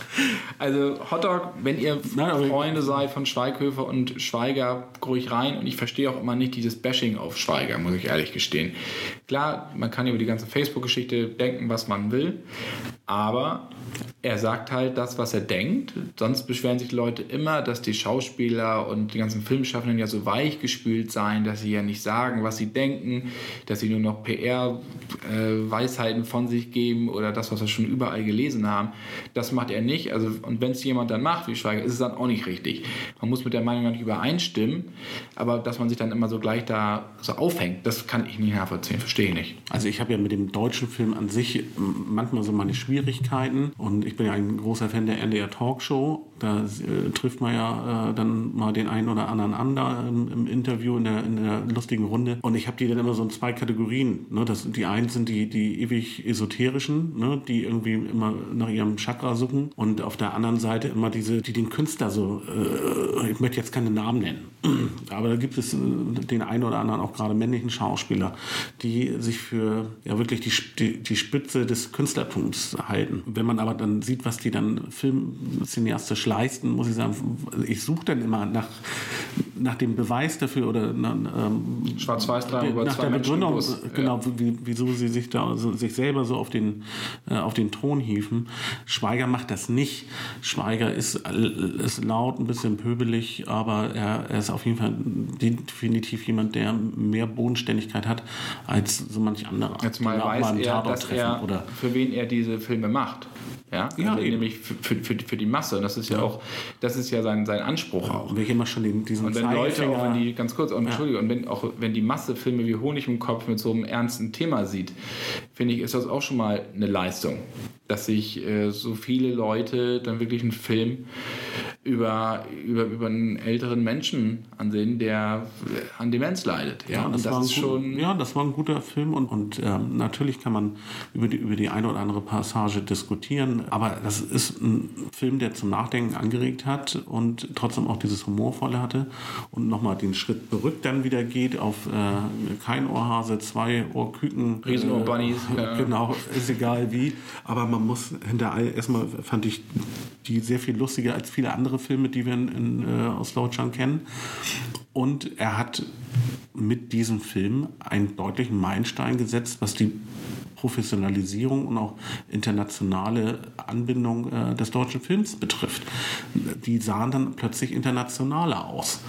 Also Hotdog, wenn ihr Nein, Freunde seid von Schweighöfer und Schweiger, ruhig rein. Und ich verstehe auch immer nicht dieses Bashing auf Schweiger, muss ich ehrlich gestehen. Klar, man kann über die ganze Facebook-Geschichte denken, was man will. Aber er sagt halt das, was er denkt. Sonst beschweren sich Leute immer, dass die Schauspieler und die ganzen Filmschaffenden ja so weichgespült seien, dass sie ja nicht sagen, was sie denken, dass sie nur noch PR-Weisheiten von sich geben oder das, was wir schon überall gelesen haben. Das macht er nicht. Also, und wenn es jemand dann macht, wie Schweiger, ist es dann auch nicht richtig. Man muss mit der Meinung nicht übereinstimmen, aber dass man sich dann immer so gleich da so aufhängt, das kann ich nicht nachvollziehen, verstehe ich nicht. Also ich habe ja mit dem deutschen Film an sich manchmal so meine Schwierigkeiten und ich bin ja ein großer Fan der NDR Talkshow. Da äh, trifft man ja äh, dann mal den einen oder anderen an da im, im Interview in der, in der lustigen Runde. Und ich habe die dann immer so in zwei Kategorien. Ne? Das, die einen sind die, die ewig esoterischen, ne? die irgendwie immer nach ihrem Chakra suchen. Und auf der anderen Seite immer diese, die den Künstler so, äh, ich möchte jetzt keine Namen nennen, aber da gibt es äh, den einen oder anderen auch gerade männlichen Schauspieler, die sich für ja wirklich die, die, die Spitze des Künstlertums halten. Wenn man aber dann sieht, was die dann filmcineastisch leisten, muss ich sagen, ich suche dann immer nach, nach dem Beweis dafür oder nach, ähm, Schwarz-Weiß nach der Menschen Begründung, Bus. genau, wie, wieso sie sich da so, sich selber so auf den, äh, auf den Thron hieven. Schweiger macht das nicht. Schweiger ist, ist laut, ein bisschen pöbelig, aber er, er ist auf jeden Fall definitiv jemand, der mehr Bodenständigkeit hat als so manch anderer. Jetzt mal den auch weiß er, dass er, oder für wen er diese Filme macht. Ja, Ja, also nämlich für, für, für, die- Masse. Das ist ja, auch, das ist ja sein, sein Anspruch auch. Und wenn ich immer schon den, diesen Und wenn Leute auch, wenn die, ganz kurz, und Entschuldigung, und wenn auch wenn die Masse Filme wie Honig im Kopf mit so einem ernsten Thema sieht, finde ich, ist das auch schon mal eine Leistung. Dass sich äh, so viele Leute dann wirklich einen Film über, über, über einen älteren Menschen ansehen, der äh, an Demenz leidet. Ja, und das, war ein ist gut- schon. Ja, das war ein guter Film und, und ähm, natürlich kann man über die, über die eine oder andere Passage diskutieren, aber das ist ein Film, der zum Nachdenken angeregt hat und trotzdem auch dieses Humorvolle hatte und nochmal den Schritt zurück dann wieder geht auf äh, kein Ohrhase, zwei Ohrküken. Riesenohrbunnies, Äh, ja. Genau, ist egal wie, aber man muss hinter all, erstmal fand ich die sehr viel lustiger als viele andere Filme, die wir in, in, äh, aus Deutschland kennen. Und er hat mit diesem Film einen deutlichen Meilenstein gesetzt, was die Professionalisierung und auch internationale Anbindung äh, des deutschen Films betrifft. Die sahen dann plötzlich internationaler aus.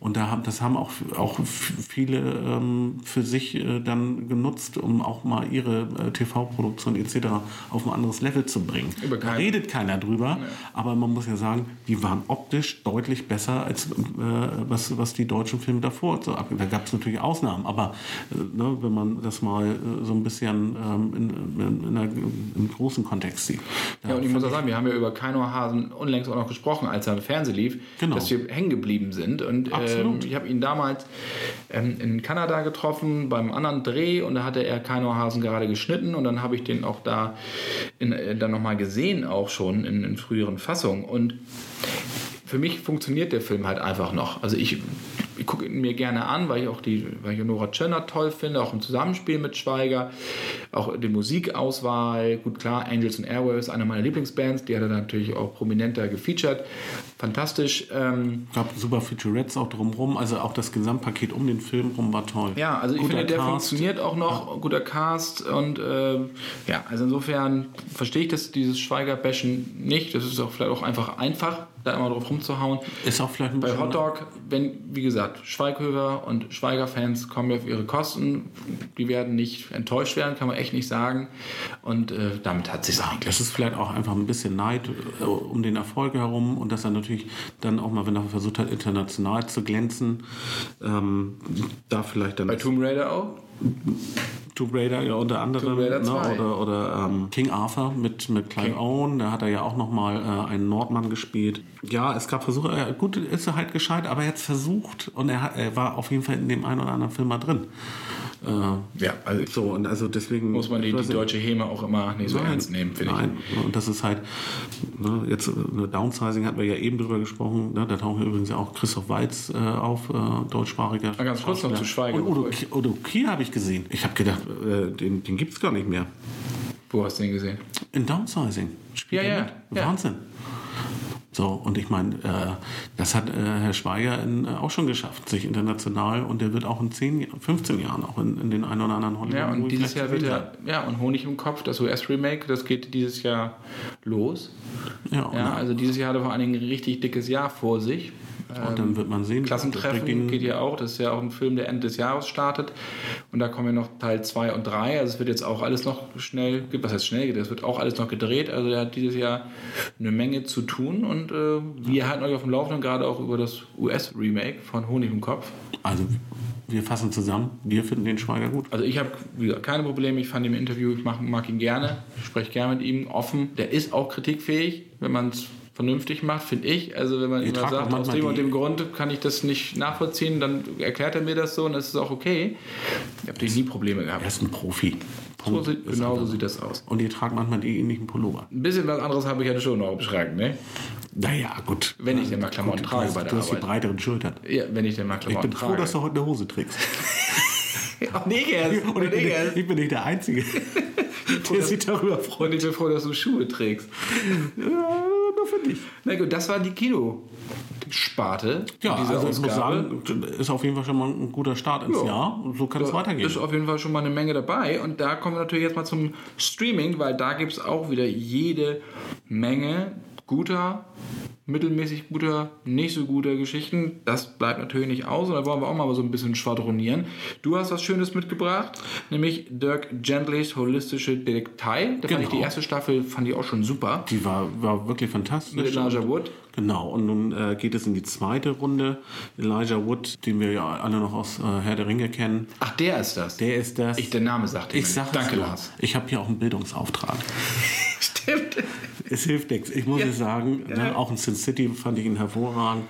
Und da haben, das haben auch, auch viele ähm, für sich äh, dann genutzt, um auch mal ihre äh, TV-Produktion etc. auf ein anderes Level zu bringen. Da redet keiner drüber, aber man muss ja sagen, die waren optisch deutlich besser als äh, was, was die deutschen Filme davor so ab. Da gab es natürlich Ausnahmen, aber äh, ne, wenn man das mal äh, so ein bisschen ähm, in, in, in im großen Kontext sieht. Da Ja, und ich muss auch sagen, wir haben ja über Keinohasen unlängst auch noch gesprochen, als er im Fernsehen lief, Genau. dass wir hängen geblieben sind. Und ähm, Absolut. ich habe ihn damals ähm, in Kanada getroffen beim anderen Dreh und da hatte er Keinohasen gerade geschnitten und dann habe ich den auch da in, äh, dann nochmal gesehen, auch schon in, in früheren Fassungen. Und für mich funktioniert der Film halt einfach noch. Also ich, ich gucke ihn mir gerne an, weil ich auch die, weil ich Nora Tschirner toll finde, auch im Zusammenspiel mit Schweiger, auch die Musikauswahl, gut klar, Angels and Airwaves, eine meiner Lieblingsbands, die hat er natürlich auch prominenter gefeatured, fantastisch. Ähm, gab super Featurettes auch drumherum, also auch das Gesamtpaket um den Film rum war toll. ja, also ich Guter finde, der Cast. funktioniert auch noch, guter Cast und äh, ja, also insofern verstehe ich das, dieses Schweiger-Bashen nicht, das ist auch vielleicht auch einfach einfach, da immer drauf rumzuhauen. Ist auch vielleicht ein Bei Hotdog, wenn, wie gesagt, Schweighöfer und Schweiger-Fans kommen ja auf ihre Kosten. Die werden nicht enttäuscht werden, kann man echt nicht sagen. Und äh, damit hat sich eigentlich. Es ist vielleicht auch einfach ein bisschen Neid äh, um den Erfolg herum und dass er natürlich dann auch mal, wenn er versucht hat, international zu glänzen, ähm, da vielleicht dann Bei Tomb Raider auch. Tomb Raider ja unter anderem ne, 2. oder, oder ähm, King Arthur mit, mit Clive King. Owen, da hat er ja auch nochmal äh, einen Nordmann gespielt. Ja, es gab Versuche, äh, gut ist er halt gescheit, aber er hat versucht und er, hat, er war auf jeden Fall in dem einen oder anderen Film mal drin. Äh, Ja, also so, und also deswegen muss man die, die deutsche Häme auch immer nicht so Nein, ernst nehmen, finde ich. Nein, und das ist halt, ne, jetzt eine Downsizing hatten wir ja eben drüber gesprochen, ne, da tauchen übrigens ja auch Christoph Waltz äh, auf, äh, deutschsprachiger. Ah, ganz kurz noch zu Schweiger, Und Udo, Udo Kier habe ich gesehen. Ich habe gedacht, äh, den, den gibt es gar nicht mehr. Wo hast du den gesehen? In Downsizing. Spielt Ja, ja, ja. Wahnsinn. So, und ich meine, äh, das hat äh, Herr Schweiger in, äh, auch schon geschafft, sich international, und der wird auch in 10, 15 Jahren auch in, in den einen oder anderen Hollywood Ja, und dieses Jahr wird er, ja, und Honig im Kopf, das US-Remake, das geht dieses Jahr los. Ja, Ja, also dieses Jahr hat er vor allen Dingen ein richtig dickes Jahr vor sich. Und dann wird man sehen. Klassentreffen geht ja auch. Das ist ja auch ein Film, der Ende des Jahres startet. Und da kommen ja noch Teil 2 und 3. Also es wird jetzt auch alles noch schnell, was heißt schnell, das wird auch alles noch gedreht. Also er hat dieses Jahr eine Menge zu tun. Und äh, wir halten euch auf dem Laufenden, gerade auch über das US-Remake von Honig im Kopf. Also, wir fassen zusammen. Wir finden den Schweiger gut. Also ich habe keine Probleme. Ich fand ihn im Interview, ich mag, mag ihn gerne. Ich spreche gerne mit ihm offen. Der ist auch kritikfähig, wenn man es vernünftig macht, finde ich. Also wenn man Die immer sagt, aus dem und dem Grund kann ich das nicht nachvollziehen, dann erklärt er mir das so und das ist auch okay. Ich habe nie Probleme Er gehabt. ist ein Profi. So sieht, genau so sieht das aus. Und die tragen manchmal die ähnlichen Pullover. Ein bisschen was anderes habe ich ja schon noch im Schrank, ne? Naja, gut. Wenn ich denn mal Klamotten Gut, trage du hast, bei der Du hast die breiteren Schultern. Ja, wenn ich denn mal Ich Klamotten bin froh, trage. dass du heute eine Hose trägst. Ja, Negers, Und ich bin, nicht, ich bin nicht der Einzige, der sich darüber freut. Und ich bin froh, dass du Schuhe trägst. Nur für dich. Na gut, das war die Kino-Sparte. Ja, also ich muss sagen, ist auf jeden Fall schon mal ein guter Start ins Ja. Jahr. Und so kann es Da weitergehen. ist auf jeden Fall schon mal eine Menge dabei. Und da kommen wir natürlich jetzt mal zum Streaming, weil da gibt es auch wieder jede Menge guter, mittelmäßig guter, nicht so guter Geschichten. Das bleibt natürlich nicht aus. Und da wollen wir auch mal so ein bisschen schwadronieren. Du hast was Schönes mitgebracht, nämlich Dirk Gentlys Holistische Detektei. Da fand ich Genau. die erste Staffel fand ich auch schon super. Die war, war wirklich fantastisch. Mit Elijah Wood. Genau, und nun äh, geht es in die zweite Runde. Elijah Wood, den wir ja alle noch aus äh, Herr der Ringe kennen, Ach, der ist das. der ist das. ich, der Name sagt ich sag Danke. Lars. Ich habe hier auch einen Bildungsauftrag. Stimmt. Es hilft nichts. Ich muss Ja. es sagen, ne, auch in Sin City fand ich ihn hervorragend.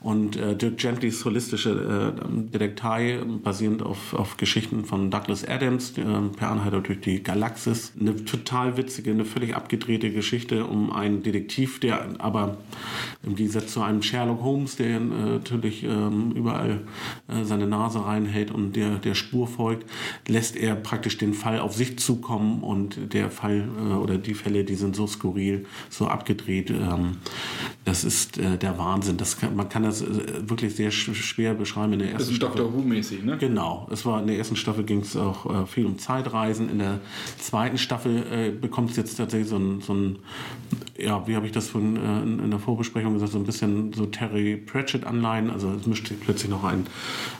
Und äh, Dirk Gentlys holistische äh, Detektei, basierend auf, auf Geschichten von Douglas Adams, äh, per Anhalter durch die Galaxis. Eine total witzige, eine völlig abgedrehte Geschichte um einen Detektiv, der aber im Gegensatz zu einem Sherlock Holmes, der äh, natürlich ähm, überall äh, seine Nase reinhält und der, der Spur folgt, lässt er praktisch den Fall auf sich zukommen und der Fall äh, oder die Fälle, die sind so skurril, so abgedreht. Ähm, das ist äh, der Wahnsinn. Das kann, man kann das äh, wirklich sehr sch schwer beschreiben in der Das ersten ist Staffel. Dr. Who-mäßig, ne? Genau, es war in der ersten Staffel ging es auch äh, viel um Zeitreisen. In der zweiten Staffel äh, bekommt es jetzt tatsächlich so ein, so ein ja, wie habe ich das von, äh, in, in der Vorbesprechung gesagt, so ein bisschen so Terry Pratchett-Anleihen. Also es mischt sich plötzlich noch ein,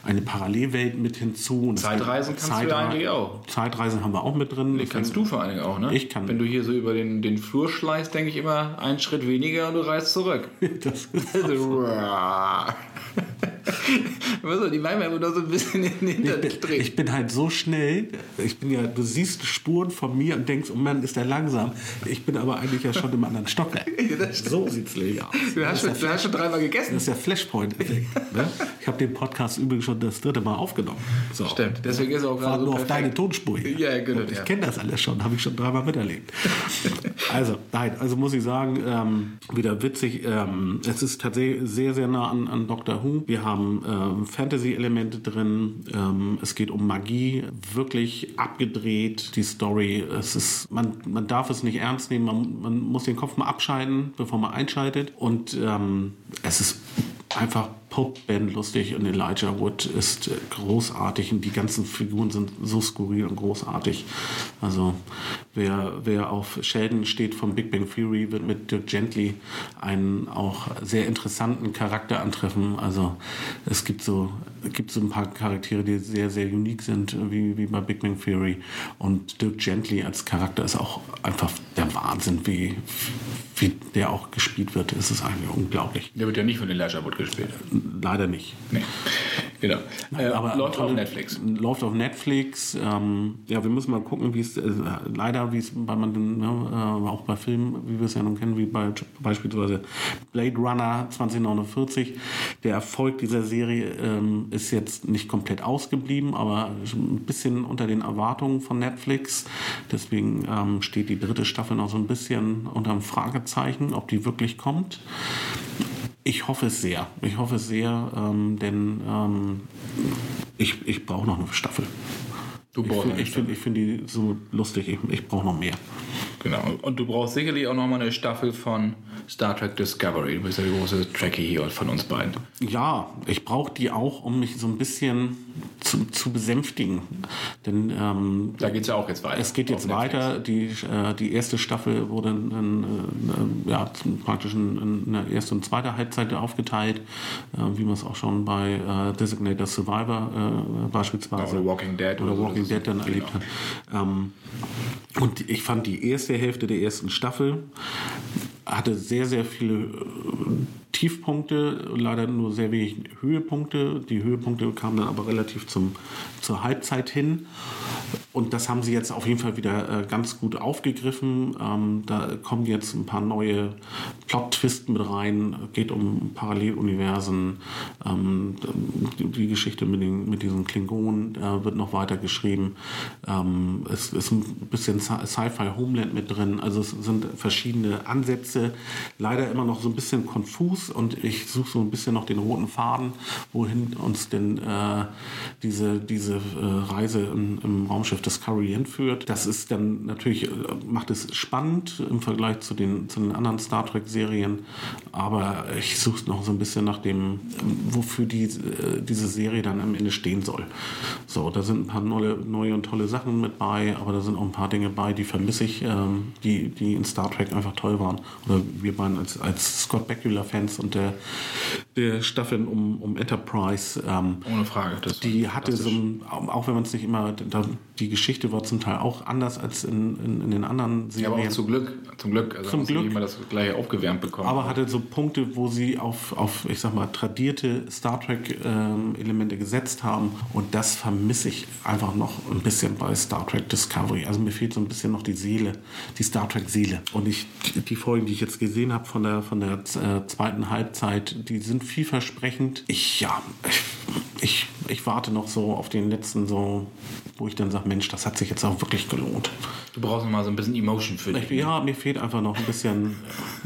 eine Parallelwelt mit hinzu. Zeitreisen kannst du ja eigentlich auch. Zeitreisen haben wir auch mit drin. Die kannst du vor allen Dingen auch, ne? Ich kann. Wenn du hier so über den, den Flur schleißt, denke ich immer, einen Schritt weniger und du reist zurück. Das ist Also, soll die manchmal immer nur so ein bisschen in den ich, Hintern bin, drehen. ich bin halt so schnell. Ich bin ja, du siehst Spuren von mir und denkst, oh Mann, ist der langsam. Ich bin aber eigentlich ja schon im anderen Stockwerk. So sieht's nämlich aus. Du hast, schon, du hast schon dreimal gegessen. Das ist der Flashpoint-Effekt. Ne? Ich habe den Podcast übrigens schon das dritte Mal aufgenommen. So. Stimmt, deswegen ist er auch War gerade so nur auf perfekt. deine Tonspur. hier. Ja, genau, Und Ich ja. kenne das alles schon, habe ich schon dreimal miterlebt. also, nein, also muss ich sagen, ähm, wieder witzig. Ähm, es ist tatsächlich sehr, sehr nah an, an Doctor Who. Wir haben ähm, Fantasy-Elemente drin. Ähm, es geht um Magie, wirklich abgedreht. Die Story, es ist, man, man darf es nicht ernst nehmen. Man, man muss den Kopf mal abschalten, bevor man einschaltet. Und ähm, es ist einfach Pop-Band lustig und Elijah Wood ist äh, großartig und die ganzen Figuren sind so skurril und großartig. Also wer, wer auf Sheldon steht von Big Bang Theory, wird mit Dirk Gently einen auch sehr interessanten Charakter antreffen. Also es gibt so, gibt so ein paar Charaktere, die sehr, sehr unique sind, wie, wie bei Big Bang Theory. Und Dirk Gently als Charakter ist auch einfach der Wahnsinn, wie, wie der auch gespielt wird. Es ist eigentlich unglaublich. Der wird ja nicht von Elijah Wood gespielt. Leider nicht. Nee. Genau. Äh, Aber läuft auf tolle- Netflix. Läuft auf Netflix. Ähm, ja, wir müssen mal gucken, wie es äh, leider, wie es bei man ne, äh, auch bei Filmen, wie wir es ja nun kennen, wie bei beispielsweise Blade Runner 2049. Der Erfolg dieser Serie ähm, ist jetzt nicht komplett ausgeblieben, aber ein bisschen unter den Erwartungen von Netflix. Deswegen ähm, steht die dritte Staffel noch so ein bisschen unter einem Fragezeichen, ob die wirklich kommt. Ich hoffe es sehr. Ich hoffe es sehr, ähm, denn ähm, ich, ich brauche noch eine Staffel. Du Ich brauchst finde ich find, ich find die so lustig. Ich, ich brauche noch mehr. Genau. Und du brauchst sicherlich auch nochmal eine Staffel von Star Trek Discovery. Du bist ja der große Trekkie hier von uns beiden. Ja, ich brauche die auch, um mich so ein bisschen zu, zu besänftigen. Denn ähm, Da geht es ja auch jetzt weiter. Es geht jetzt Netflix. weiter. Die, äh, die erste Staffel wurde in, in, äh, ja, praktisch in, in eine erste und zweite Halbzeit aufgeteilt, äh, wie man es auch schon bei äh, Designated Survivor äh, beispielsweise Oder Walking Dead oder oder Walking Dead dann genau. erlebt hat. Ähm, und ich fand die erste Hälfte der ersten Staffel hatte sehr, sehr viele äh, Tiefpunkte, leider nur sehr wenig Höhepunkte. Die Höhepunkte kamen dann aber relativ zum, zur Halbzeit hin. Und das haben sie jetzt auf jeden Fall wieder äh, ganz gut aufgegriffen. Ähm, da kommen jetzt ein paar neue Plot-Twists mit rein. Geht um Paralleluniversen. Ähm, die Geschichte mit, den, mit diesen Klingonen äh, wird noch weiter geschrieben. Ähm, es ist ein bisschen Sci-Fi Homeland mit drin. Also es sind verschiedene Ansätze. Leider immer noch so ein bisschen konfus und ich suche so ein bisschen noch den roten Faden, wohin uns denn äh, diese, diese äh, Reise im, im Raumschiff Discovery hinführt. Das ist dann natürlich, äh, macht es spannend im Vergleich zu den, zu den anderen Star Trek-Serien, aber ich suche noch so ein bisschen nach dem, wofür die, äh, diese Serie dann am Ende stehen soll. So, da sind ein paar neue, neue und tolle Sachen mit bei, aber da sind auch ein paar Dinge bei, die vermisse ich, ähm, die, die in Star Trek einfach toll waren. Oder wir beiden als, als Scott Bakula-Fans und der, der Staffeln um, um Enterprise. Ähm, Ohne Frage. die hatte so, ein, auch wenn man es nicht immer, da, die Geschichte war zum Teil auch anders als in, in, in den anderen Serien. Ja, aber auch zum Glück, zum Glück, also zum Glück. immer das gleiche aufgewärmt bekommen. Aber hatte so Punkte, wo sie auf, auf ich sag mal, tradierte Star Trek-Elemente ähm, gesetzt haben und das vermisse ich einfach noch ein bisschen bei Star Trek Discovery. Also mir fehlt so ein bisschen noch die Seele, die Star Trek-Seele. Und ich, die Folgen, die ich jetzt gesehen habe von der, von der äh, zweiten Halbzeit, die sind vielversprechend. Ich, ja, ich, ich, ich warte noch so auf den letzten so wo ich dann sage, Mensch, das hat sich jetzt auch wirklich gelohnt. Du brauchst noch mal so ein bisschen Emotion für dich. Ja, mir fehlt einfach noch ein bisschen,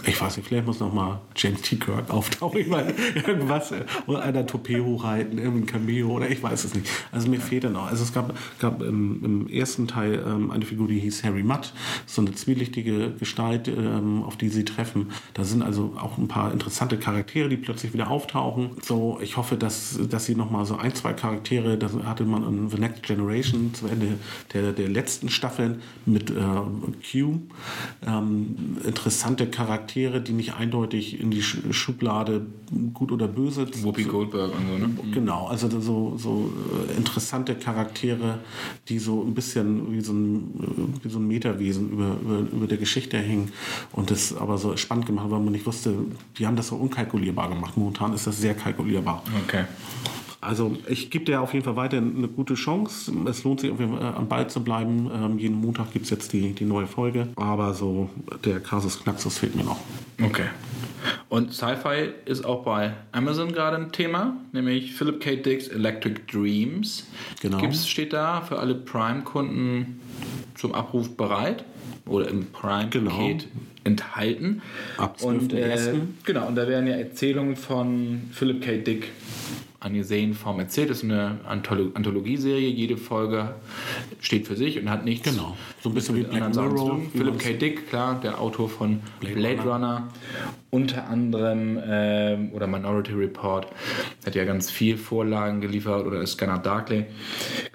ich weiß nicht, vielleicht muss noch mal James T. Kirk auftauchen, ich meine, irgendwas, oder einer Toupet hochhalten, irgendein Cameo, oder ich weiß es nicht. Also mir fehlt da noch. Also es gab, gab im, im ersten Teil ähm, eine Figur, die hieß Harry Mudd, so eine zwielichtige Gestalt, ähm, auf die sie treffen. Da sind also auch ein paar interessante Charaktere, die plötzlich wieder auftauchen. So, ich hoffe, dass, dass sie noch mal so ein, zwei Charaktere, das hatte man in The Next Generation zu Ende der, der letzten Staffeln mit äh, Q. Ähm, interessante Charaktere, die nicht eindeutig in die Schublade gut oder böse. Whoopi Goldberg und so, ne? Mhm. Genau, also so, so äh, interessante Charaktere, die so ein bisschen wie so ein, wie so ein Metawesen über, über, über der Geschichte hängen und das aber so spannend gemacht, weil man nicht wusste, die haben das so unkalkulierbar gemacht. Momentan ist das sehr kalkulierbar. Okay. Also ich gebe dir auf jeden Fall weiter eine gute Chance. Es lohnt sich auf jeden Fall äh, am Ball zu bleiben. Ähm, jeden Montag gibt es jetzt die, die neue Folge. Aber so der Kasus Knaxus fehlt mir noch. Okay. Und Sci-Fi ist auch bei Amazon gerade ein Thema, nämlich Philip K. Dick's Electric Dreams. Genau. Gibt's, steht da für alle Prime-Kunden zum Abruf bereit oder im Prime-Paket genau. enthalten. Ab 12. Und, äh, genau, und da werden ja Erzählungen von Philip K. Dick angesehen Form erzählt. Das ist eine Anthologieserie. Jede Folge steht für sich und hat nichts. Genau. So ein bisschen wie Black Mirror. Philip K. Dick, klar, der Autor von Blade, Blade Runner. Runner. Unter anderem, äh, oder Minority Report, hat ja ganz viel Vorlagen geliefert, oder Scanner Darkly.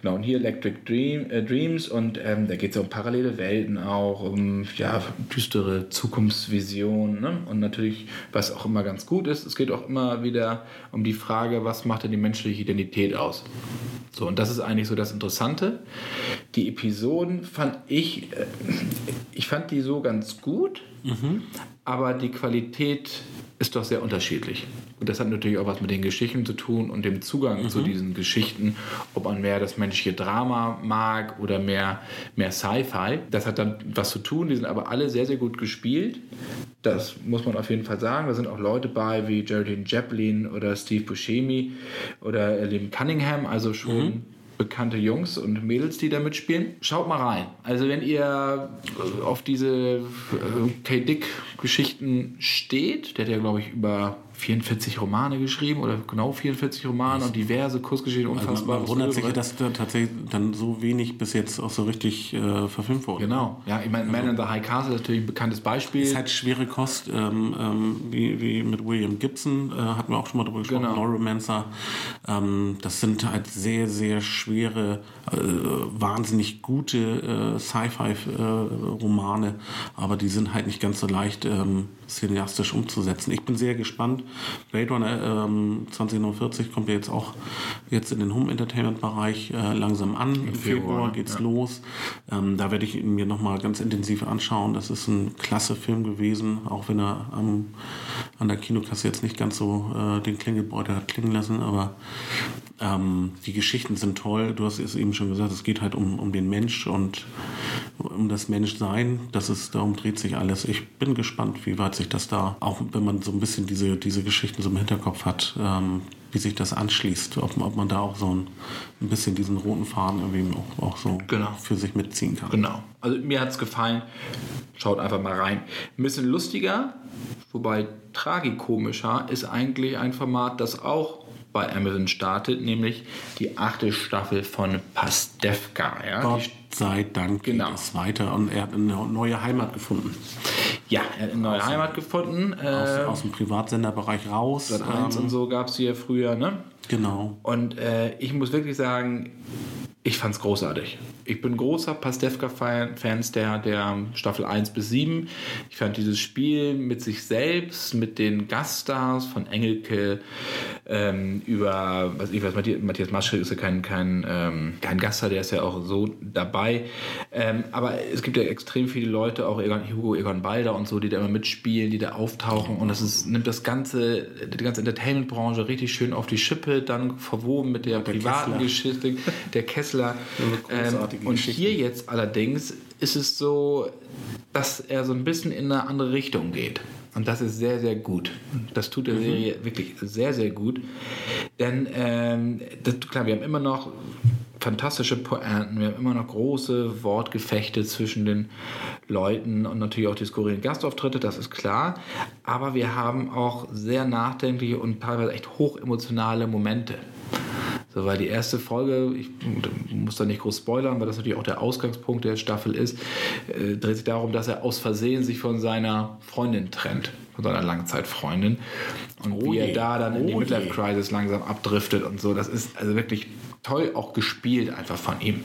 Genau, und hier Electric Dream, äh, Dreams und ähm, da geht es um parallele Welten auch, um ja, düstere Zukunftsvisionen ne? und natürlich, was auch immer ganz gut ist, es geht auch immer wieder um die Frage, was macht denn die menschliche Identität aus? So, und das ist eigentlich so das Interessante. Die Episoden fand ich, äh, ich fand die so ganz gut, mhm. Aber die Qualität ist doch sehr unterschiedlich. Und das hat natürlich auch was mit den Geschichten zu tun und dem Zugang mhm. zu diesen Geschichten, ob man mehr das menschliche Drama mag oder mehr, mehr Sci-Fi. Das hat dann was zu tun. Die sind aber alle sehr, sehr gut gespielt. Das muss man auf jeden Fall sagen. Da sind auch Leute bei wie Geraldine Chaplin oder Steve Buscemi oder Liam Cunningham, also schon mhm bekannte Jungs und Mädels, die da mitspielen. Schaut mal rein. Also wenn ihr auf diese äh, K-Dick-Geschichten steht, der hat ja, glaube ich, über 44 Romane geschrieben oder genau 44 Romane und diverse Kursgeschichten, unfassbar. Also man wundert sich, dass da tatsächlich dann so wenig bis jetzt auch so richtig äh, verfilmt wurde. Genau, ja, ich meine, Man in the High Castle ist natürlich ein bekanntes Beispiel. Ist halt schwere Kost, ähm, ähm, wie, wie mit William Gibson, äh, hatten wir auch schon mal drüber gesprochen, genau. Neuromancer. Ähm, das sind halt sehr, sehr schwere, äh, wahnsinnig gute äh, Sci-Fi-Romane, äh, aber die sind halt nicht ganz so leicht ähm, cineastisch umzusetzen. Ich bin sehr gespannt. Blade Runner ähm, 2049 kommt ja jetzt auch jetzt in den Home Entertainment Bereich äh, langsam an. Im, Im Februar, Februar geht's ja. los. Ähm, da werde ich ihn mir nochmal ganz intensiv anschauen. Das ist ein klasse Film gewesen, auch wenn er am, an der Kinokasse jetzt nicht ganz so äh, den Klingelbeutel hat klingen lassen, aber Ähm, die Geschichten sind toll. Du hast es eben schon gesagt, es geht halt um, um den Mensch und um das Menschsein. Das ist, darum dreht sich alles. Ich bin gespannt, wie weit sich das da, auch wenn man so ein bisschen diese, diese Geschichten so im Hinterkopf hat, ähm, wie sich das anschließt, ob, ob man da auch so ein, ein bisschen diesen roten Faden irgendwie auch, auch so Genau. für sich mitziehen kann. Genau. Also mir hat es gefallen. Schaut einfach mal rein. Ein bisschen lustiger, wobei tragikomischer ist eigentlich ein Format, das auch bei Amazon startet, nämlich die achte Staffel von Pastewka. Ja, Gott sei Dank Genau. geht es weiter und er hat eine neue Heimat gefunden. Ja er hat eine neue Heimat gefunden. Aus, Äh, aus dem Privatsenderbereich raus. Sat 1 ähm, und so gab es hier früher, ne? Genau. Und äh, ich muss wirklich sagen, ich fand es großartig. Ich bin großer Pastewka-Fans der, der Staffel 1 bis 7. Ich fand dieses Spiel mit sich selbst, mit den Gaststars von Engelke ähm, über, was ich weiß, Matthias, Maschke ist ja kein, kein, ähm, kein Gaststar, der ist ja auch so dabei. Ähm, aber es gibt ja extrem viele Leute, auch Egon, Hugo Egon Balder und so, die da immer mitspielen, die da auftauchen. Und das ist, nimmt das ganze, die ganze Entertainment-Branche richtig schön auf die Schippe, dann verwoben mit der, der privaten Kessler. Geschichte, der Kessler. Ähm, großartige und hier jetzt allerdings ist es so, dass er so ein bisschen in eine andere Richtung geht. Und das ist sehr, sehr gut. Das tut der Mhm. Serie wirklich sehr, sehr gut. Denn, ähm, das, klar, wir haben immer noch fantastische Pointen, wir haben immer noch große Wortgefechte zwischen den Leuten und natürlich auch die skurrilen Gastauftritte, das ist klar. Aber wir haben auch sehr nachdenkliche und teilweise echt hochemotionale Momente. So, weil die erste Folge, ich muss da nicht groß spoilern, weil das natürlich auch der Ausgangspunkt der Staffel ist, äh, dreht sich darum, dass er aus Versehen sich von seiner Freundin trennt, von seiner Langzeitfreundin. Und Oh wie er je. da dann in die Oh Midlife je. Crisis langsam abdriftet und so, das ist also wirklich toll auch gespielt einfach von ihm.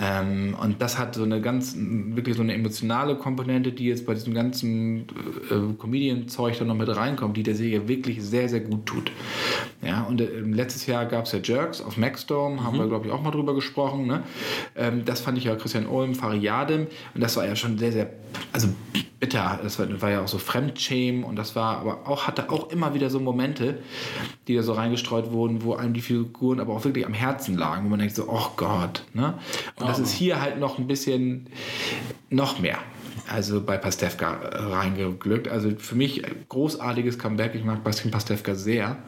Ähm, und das hat so eine ganz, wirklich so eine emotionale Komponente, die jetzt bei diesem ganzen äh, Comedian-Zeug da noch mit reinkommt, die der Serie wirklich sehr, sehr gut tut. Ja, und äh, letztes Jahr gab es ja Jerks auf Maxdome, haben wir, glaube ich, auch mal drüber gesprochen. Ne? Ähm, das fand ich ja Christian Ulm, Fariadim, und das war ja schon sehr, sehr, also bitter. Das war, war ja auch so Fremdschämen und das war aber auch, hatte auch immer wieder so Momente, die da so reingestreut wurden, wo einem die Figuren aber auch wirklich am Herzen lagen, wo man denkt so, oh Gott. Ne? Und das ist hier halt noch ein bisschen noch mehr. Also bei Pastewka äh, reingeglückt. Also für mich großartiges Comeback. Ich mag Bastian Pastewka sehr.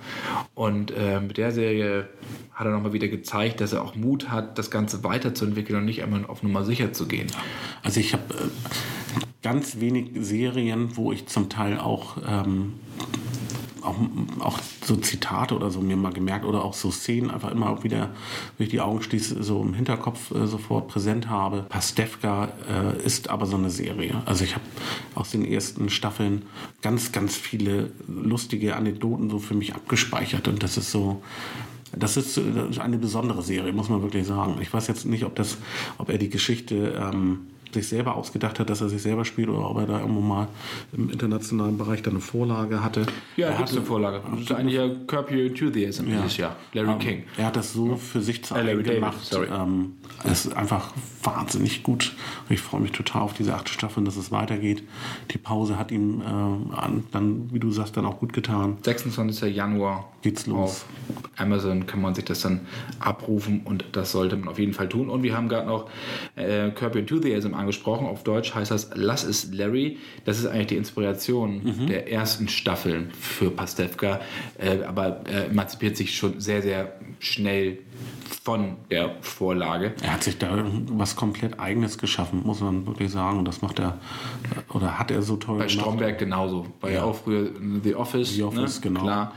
Und äh, mit der Serie hat er nochmal wieder gezeigt, dass er auch Mut hat, das Ganze weiterzuentwickeln und nicht einmal auf Nummer sicher zu gehen. Also ich habe äh, ganz wenig Serien, wo ich zum Teil auch, ähm, auch, auch so Zitate oder so mir mal gemerkt oder auch so Szenen einfach immer wieder, wenn ich die Augen schließe, so im Hinterkopf äh, sofort präsent habe. Pastewka äh, ist aber so eine Serie. Also ich habe aus den ersten Staffeln ganz, ganz viele lustige Anekdoten so für mich abgespeichert und das ist so, das ist äh, eine besondere Serie, muss man wirklich sagen. Ich weiß jetzt nicht, ob, das, ob er die Geschichte ähm, sich selber ausgedacht hat, dass er sich selber spielt oder ob er da irgendwo mal im internationalen Bereich dann eine Vorlage hatte. Ja, er es eine Vorlage. Das ist eigentlich ja Curb Your Enthusiasm dieses Jahr. Larry Ähm, King. Er hat das so für sich zu Äh, eigen David, gemacht. sorry. Ähm, es ist einfach wahnsinnig gut. Ich freue mich total auf diese achte Staffel, dass es weitergeht. Die Pause hat ihm äh, an, dann, wie du sagst, dann auch gut getan. 26. Januar Geht's los. auf Amazon kann man sich das dann abrufen und das sollte man auf jeden Fall tun. Und wir haben gerade noch äh, Curb Your Enthusiasm angesprochen. Auf Deutsch heißt das Lass es Larry. Das ist eigentlich die Inspiration Mhm. der ersten Staffeln für Pastewka, äh, aber äh, emanzipiert sich schon sehr, sehr schnell von der Vorlage. Er hat sich da was komplett Eigenes geschaffen, muss man wirklich sagen. Und das macht er, oder hat er so toll Bei gemacht. Stromberg genauso. War ja, auch früher The Office. The Office, ne? genau. Klar.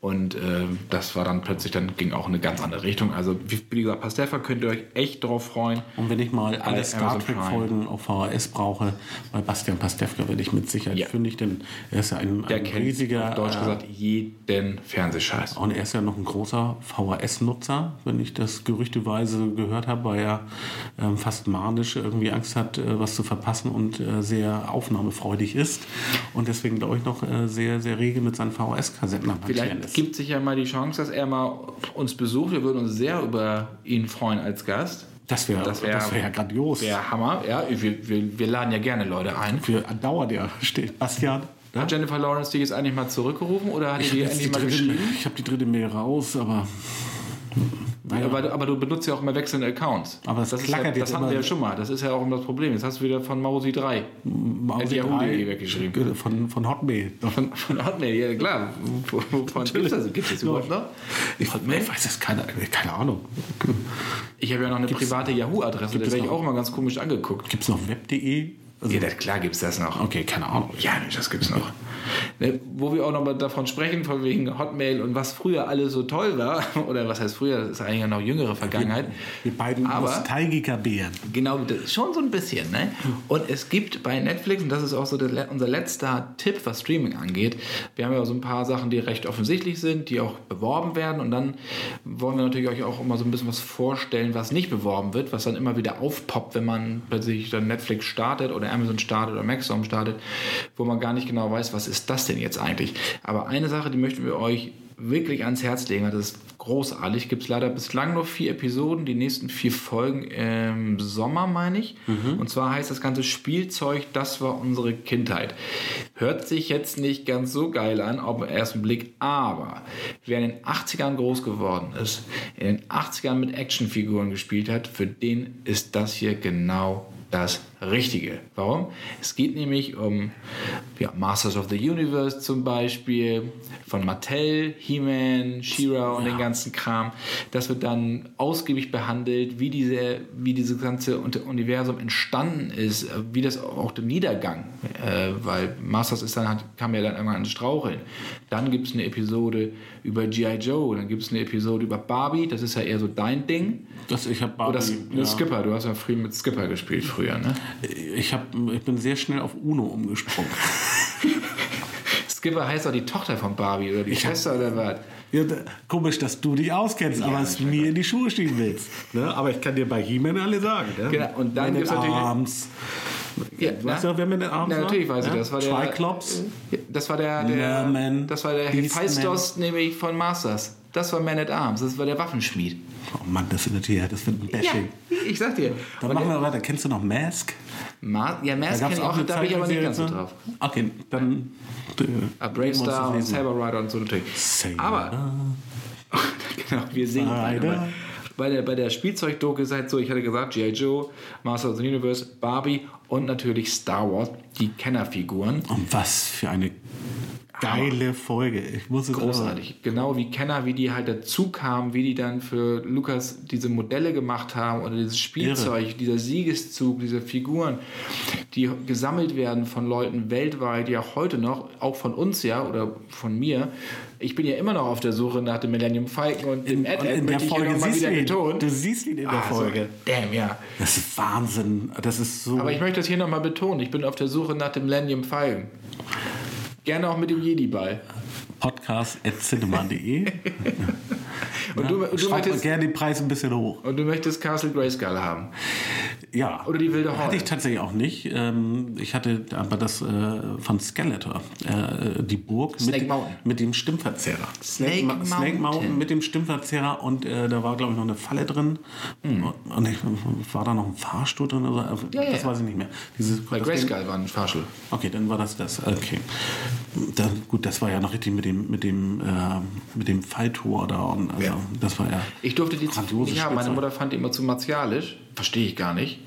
Und äh, das war dann plötzlich, dann ging auch in eine ganz andere Richtung. Also, wie, gesagt, Pastewka könnt ihr euch echt drauf freuen. Und wenn ich mal alle Bei Star. Trek-Folgen auf VHS brauche, bei Bastian Pastewka werde ich mit Sicherheit Ja. fündig, denn er ist ja ein, Der ein kennt, riesiger. auf Deutsch äh, gesagt, jeden Fernsehscheiß. Und er ist ja noch ein großer VHS-Nutzer, wenn ich das gerüchteweise gehört habe, weil er ähm, fast manisch irgendwie Angst hat, äh, was zu verpassen und äh, sehr aufnahmefreudig ist. Und deswegen, glaube ich, noch äh, sehr, sehr rege mit seinen VHS-Kassetten am Vielleicht ist. gibt sich ja mal die Chance, dass er mal uns besucht. Wir würden uns sehr über ihn freuen als Gast. Das wäre Das das wär- wär ja grandios. Wäre Hammer. Ja, wir, wir, wir laden ja gerne Leute ein. Für dauert ja steht. Bastian. Ja? Hat Jennifer Lawrence dich jetzt eigentlich mal zurückgerufen oder hat Ich die habe endlich die, mal geschrieben? ich hab die dritte Mail raus, aber aber, du- aber du benutzt ja auch immer wechselnde Accounts. Aber es das, ist klackert ja, das hatten wir ja schon mal. Das ist ja auch immer das Problem. Jetzt hast du wieder von Mausi 3 at Yahoo.de weggeschrieben. Von, von Hotmail. Von, von Hotmail, ja klar. Wo- Wovon gibt es das, gibt's das überhaupt noch? Ich, ich weiß das, keine, keine Ahnung. Ich habe ja noch eine private Yahoo-Adresse, da es werde ich auch immer ganz komisch angeguckt. Gibt es noch web.de? Also, Ja, das, klar gibt es das noch. okay, keine Ahnung. Ja, das gibt's noch. Ne, wo wir auch noch mal davon sprechen, von wegen Hotmail und was früher alles so toll war, oder was heißt früher, das ist eigentlich noch jüngere Vergangenheit. Wir beiden Aber- Nostalgiker-Bären. Genau, schon so ein bisschen. Ne? Und es gibt bei Netflix, und das ist auch so der, unser letzter Tipp, was Streaming angeht, wir haben ja so ein paar Sachen, die recht offensichtlich sind, die auch beworben werden. Und dann wollen wir natürlich euch auch immer so ein bisschen was vorstellen, was nicht beworben wird, was dann immer wieder aufpoppt, wenn man plötzlich dann Netflix startet oder Amazon startet oder Maxdome startet, wo man gar nicht genau weiß, was ist das denn jetzt eigentlich. Aber eine Sache, die möchten wir euch wirklich ans Herz legen. Das ist großartig. Gibt es leider bislang nur vier Episoden, die nächsten vier Folgen im Sommer, meine ich. Und zwar heißt das ganze Spielzeug, das war unsere Kindheit. Hört sich jetzt nicht ganz so geil an, auf den ersten Blick, aber wer in den 80ern groß geworden ist, in den 80ern mit Actionfiguren gespielt hat, für den ist das hier genau das Richtige. Warum? Es geht nämlich um ja, Masters of the Universe zum Beispiel, von Mattel, He-Man, She-Ra und den ganzen Kram. Das wird dann ausgiebig behandelt, wie, diese, wie dieses ganze Universum entstanden ist, äh, wie das auch der Niedergang, äh, weil Masters ist dann, hat, kam ja dann irgendwann ans Straucheln. Dann gibt es eine Episode über G.I. Joe, dann gibt es eine Episode über Barbie, das ist ja eher so dein Ding. Das, ich habe Oder ja. Skipper, du hast ja früher mit Skipper gespielt früher, ne? Ich, hab, ich bin sehr schnell auf Uno umgesprungen. Skipper heißt doch die Tochter von Barbie oder die Schwester oder was? Ja, komisch, dass du dich auskennst, aber es mir in die Schuhe schieben willst. Ne? Aber ich kann dir bei He-Man alle sagen. Ne? Genau, und dann gibt's at natürlich- Arms. Ja, Weißt du, wer mit den Arms Na, war? natürlich weiß ich Ja? das. War der. Das war der, der, Merman, das war der Beastman. Hephaistos nämlich von Masters. Das war Man at Arms, das war der Waffenschmied. Oh Mann, das wird natürlich, das wird ein Bashing. ich sag dir. Dann machen wir weiter. Kennst du noch Mask? Ma ja, Mask gab's kenn ich auch, da bin ich aber nicht ganz so drauf. Okay, dann. Äh, Ah, Brave Star und. Saber Rider und so natürlich. Saber. Aber, genau, wir sehen beide Rider. Bei der, bei der Spielzeugdoku ist halt so, ich hatte gesagt, G.I. Joe, Master of the Universe, Barbie und natürlich Star Wars, die Kennerfiguren. Und was für eine geile Folge. Ich muss es Großartig. Genau wie Kenner, wie die halt dazu kamen, wie die dann für Lukas diese Modelle gemacht haben oder dieses Spielzeug, dieser Siegeszug, diese Figuren, die gesammelt werden von Leuten weltweit, ja auch heute noch, auch von uns ja oder von mir. Ich bin ja immer noch auf der Suche nach dem Millennium Falcon und dem In, Ad und in der Folge siehst wieder du ihn. betont. Du siehst ihn in der Also, Folge. Damn, ja. Das ist Wahnsinn. Das ist so. Aber ich möchte das hier nochmal betonen. Ich bin auf der Suche nach dem Millennium Falcon. Gerne auch mit dem Jedi-Ball. podcast.cinema.de. Und du, du, mal möchtest, gerne den Preis ein bisschen hoch. und du möchtest Castle Grayskull haben. Ja. Oder die wilde Hatte Horde. ich tatsächlich auch nicht. Ähm, Ich hatte aber das äh, von Skeletor, äh, die Burg Snake mit, Mountain. mit dem Stimmverzerrer. Snake Snake Mountain. Mountain mit dem Stimmverzerrer und äh, da war, glaube ich, noch eine Falle drin. Und ich, war da noch ein Fahrstuhl drin? Oder? Hm. Ja, das ja. weiß ich nicht mehr. Dieses, Bei Grayskull war ein Fahrstuhl. Okay, dann war das das. Okay. Dann, gut, das war ja noch richtig mit dem, mit dem, äh, mit dem Falltor da. Und also, Ja. Das war ja. Ich durfte die Grandiose nicht haben. Meine. Mutter fand die immer zu martialisch. Verstehe ich gar nicht.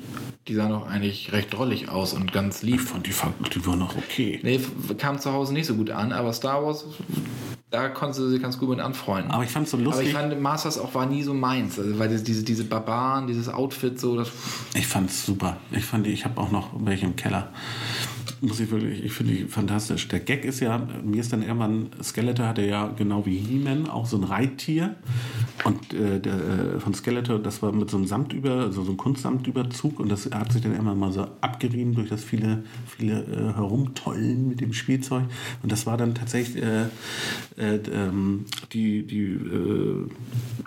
Die sahen doch eigentlich recht drollig aus und ganz Ich lieb. fand die, die war noch okay. Nee, kam zu Hause nicht so gut an, aber Star Wars, da konntest du sie ganz gut mit anfreunden. Aber ich fand es so Aber lustig. ich fand Masters auch war nie so meins, also, weil diese, diese Barbaren, dieses Outfit so, das, Ich fand's super. Ich fand die, ich habe auch noch welche im Keller. Muss ich wirklich, ich finde die fantastisch. Der Gag ist ja, mir ist dann irgendwann, Skeletor hatte ja genau wie He-Man auch so ein Reittier. Und äh, der, äh, von Skeletor, das war mit so einem Samtüber, also so einem Kunstsamtüberzug und das hat sich dann irgendwann mal so abgerieben durch das viele, viele äh, Herumtollen mit dem Spielzeug. Und das war dann tatsächlich äh, äh, ähm, die, die, äh,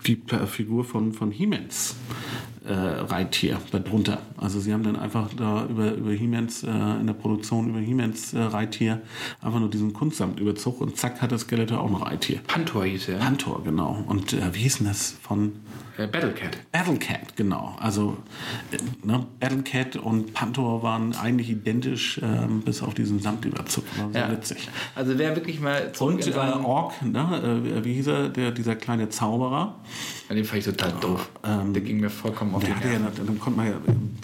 die Figur von, von He-Mans Reittier darunter. Also sie haben dann einfach da über, über He-Mans, in der Produktion über He-Mans äh, Reittier einfach nur diesen Kunstsamtüberzug und zack hat das Skeletor auch noch Reittier. Pantor hieß er. Pantor, genau. Und äh, wie hieß denn das von Äh, Battlecat. Battlecat, genau. Also äh, ne, Battlecat und Panther waren eigentlich identisch, ähm, bis auf diesen Samtüberzug. War sehr Ja. witzig. Also wer wirklich mal Und äh, Ork, ne, äh, wie hieß er, der, dieser kleine Zauberer, Ja, den fand ich total doof. der ging mir vollkommen auf hatte ja, dann konnte man ja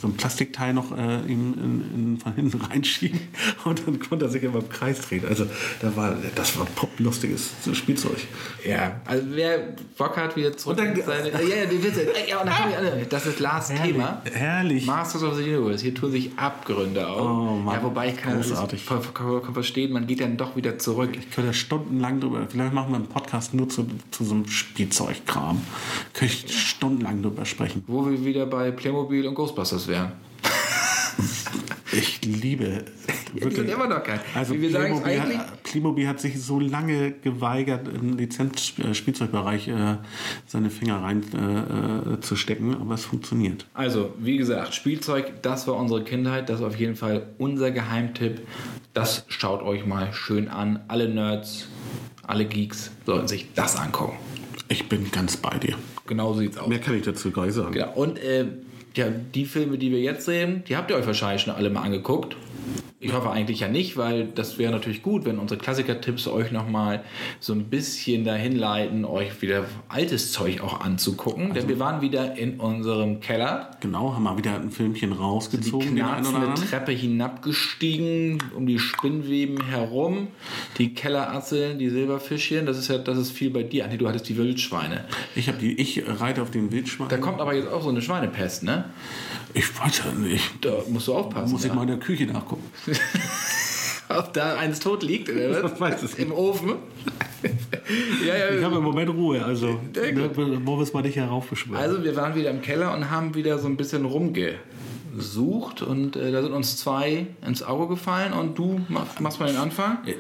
so ein Plastikteil noch äh, ihm in, in, von hinten reinschieben und dann konnte er sich immer im Kreis drehen. Also da war, das war poplustiges Spielzeug. Ja, also wer Bock hat, wieder zurück Und dann- in seine... Ja, ja, die Witze. Ja, und dann haben wir alle... Das ist Lars Thema. Herrlich. Masters of the Universe. Hier tun sich Abgründe auf. Oh, Mann. ja, wobei ich kann Großartig. voll, voll, voll verstehen, man geht dann doch wieder zurück. Ich könnte stundenlang drüber, vielleicht machen wir einen Podcast nur zu, zu so einem Spielzeugkram. Könnte ich stundenlang drüber sprechen. Wo wir wieder bei Playmobil und Ghostbusters wären. Ich liebe die sind immer noch geil. Also Wie wir Playmobil, eigentlich- hat, Playmobil hat sich so lange geweigert, im Lizenzspielzeugbereich äh, seine Finger rein äh, äh, zu stecken, aber es funktioniert. Also, wie gesagt, Spielzeug, das war unsere Kindheit. Das ist auf jeden Fall unser Geheimtipp. Das schaut euch mal schön an. Alle Nerds, alle Geeks sollten sich das angucken. Ich bin ganz bei dir. Genau so sieht's aus. Mehr kann ich dazu gar nicht sagen. Genau. Und äh, ja, die Filme, die wir jetzt sehen, die habt ihr euch wahrscheinlich schon alle mal angeguckt. Ich hoffe eigentlich ja nicht, weil das wäre natürlich gut, wenn unsere Klassiker-Tipps euch nochmal so ein bisschen dahin leiten, euch wieder altes Zeug auch anzugucken. Denn wir waren wieder in unserem Keller, Genau, haben wir wieder ein Filmchen die rausgezogen. einen oder knarzende. Treppe hinabgestiegen, um die Spinnweben herum, die Kelleratzeln, die Silberfischchen. Das ist ja, das ist viel bei dir. Andi, du hattest die Wildschweine. Ich, hab die, ich reite auf den Wildschwein. Da kommt aber jetzt auch so eine Schweinepest, ne? Ich weiß ja nicht. Da musst du Da aufpassen. muss ich ja. mal in der Küche nachgucken. Ob da eins tot liegt, oder was? Ich weiß es nicht. Im Ofen? ja, ja. Ich habe im Moment Ruhe, also ne, es mal nicht heraufbeschwören. Also wir waren wieder im Keller und haben wieder so ein bisschen rumgesucht und äh, da sind uns zwei ins Auge gefallen und du mach, machst mal den Anfang. Äh,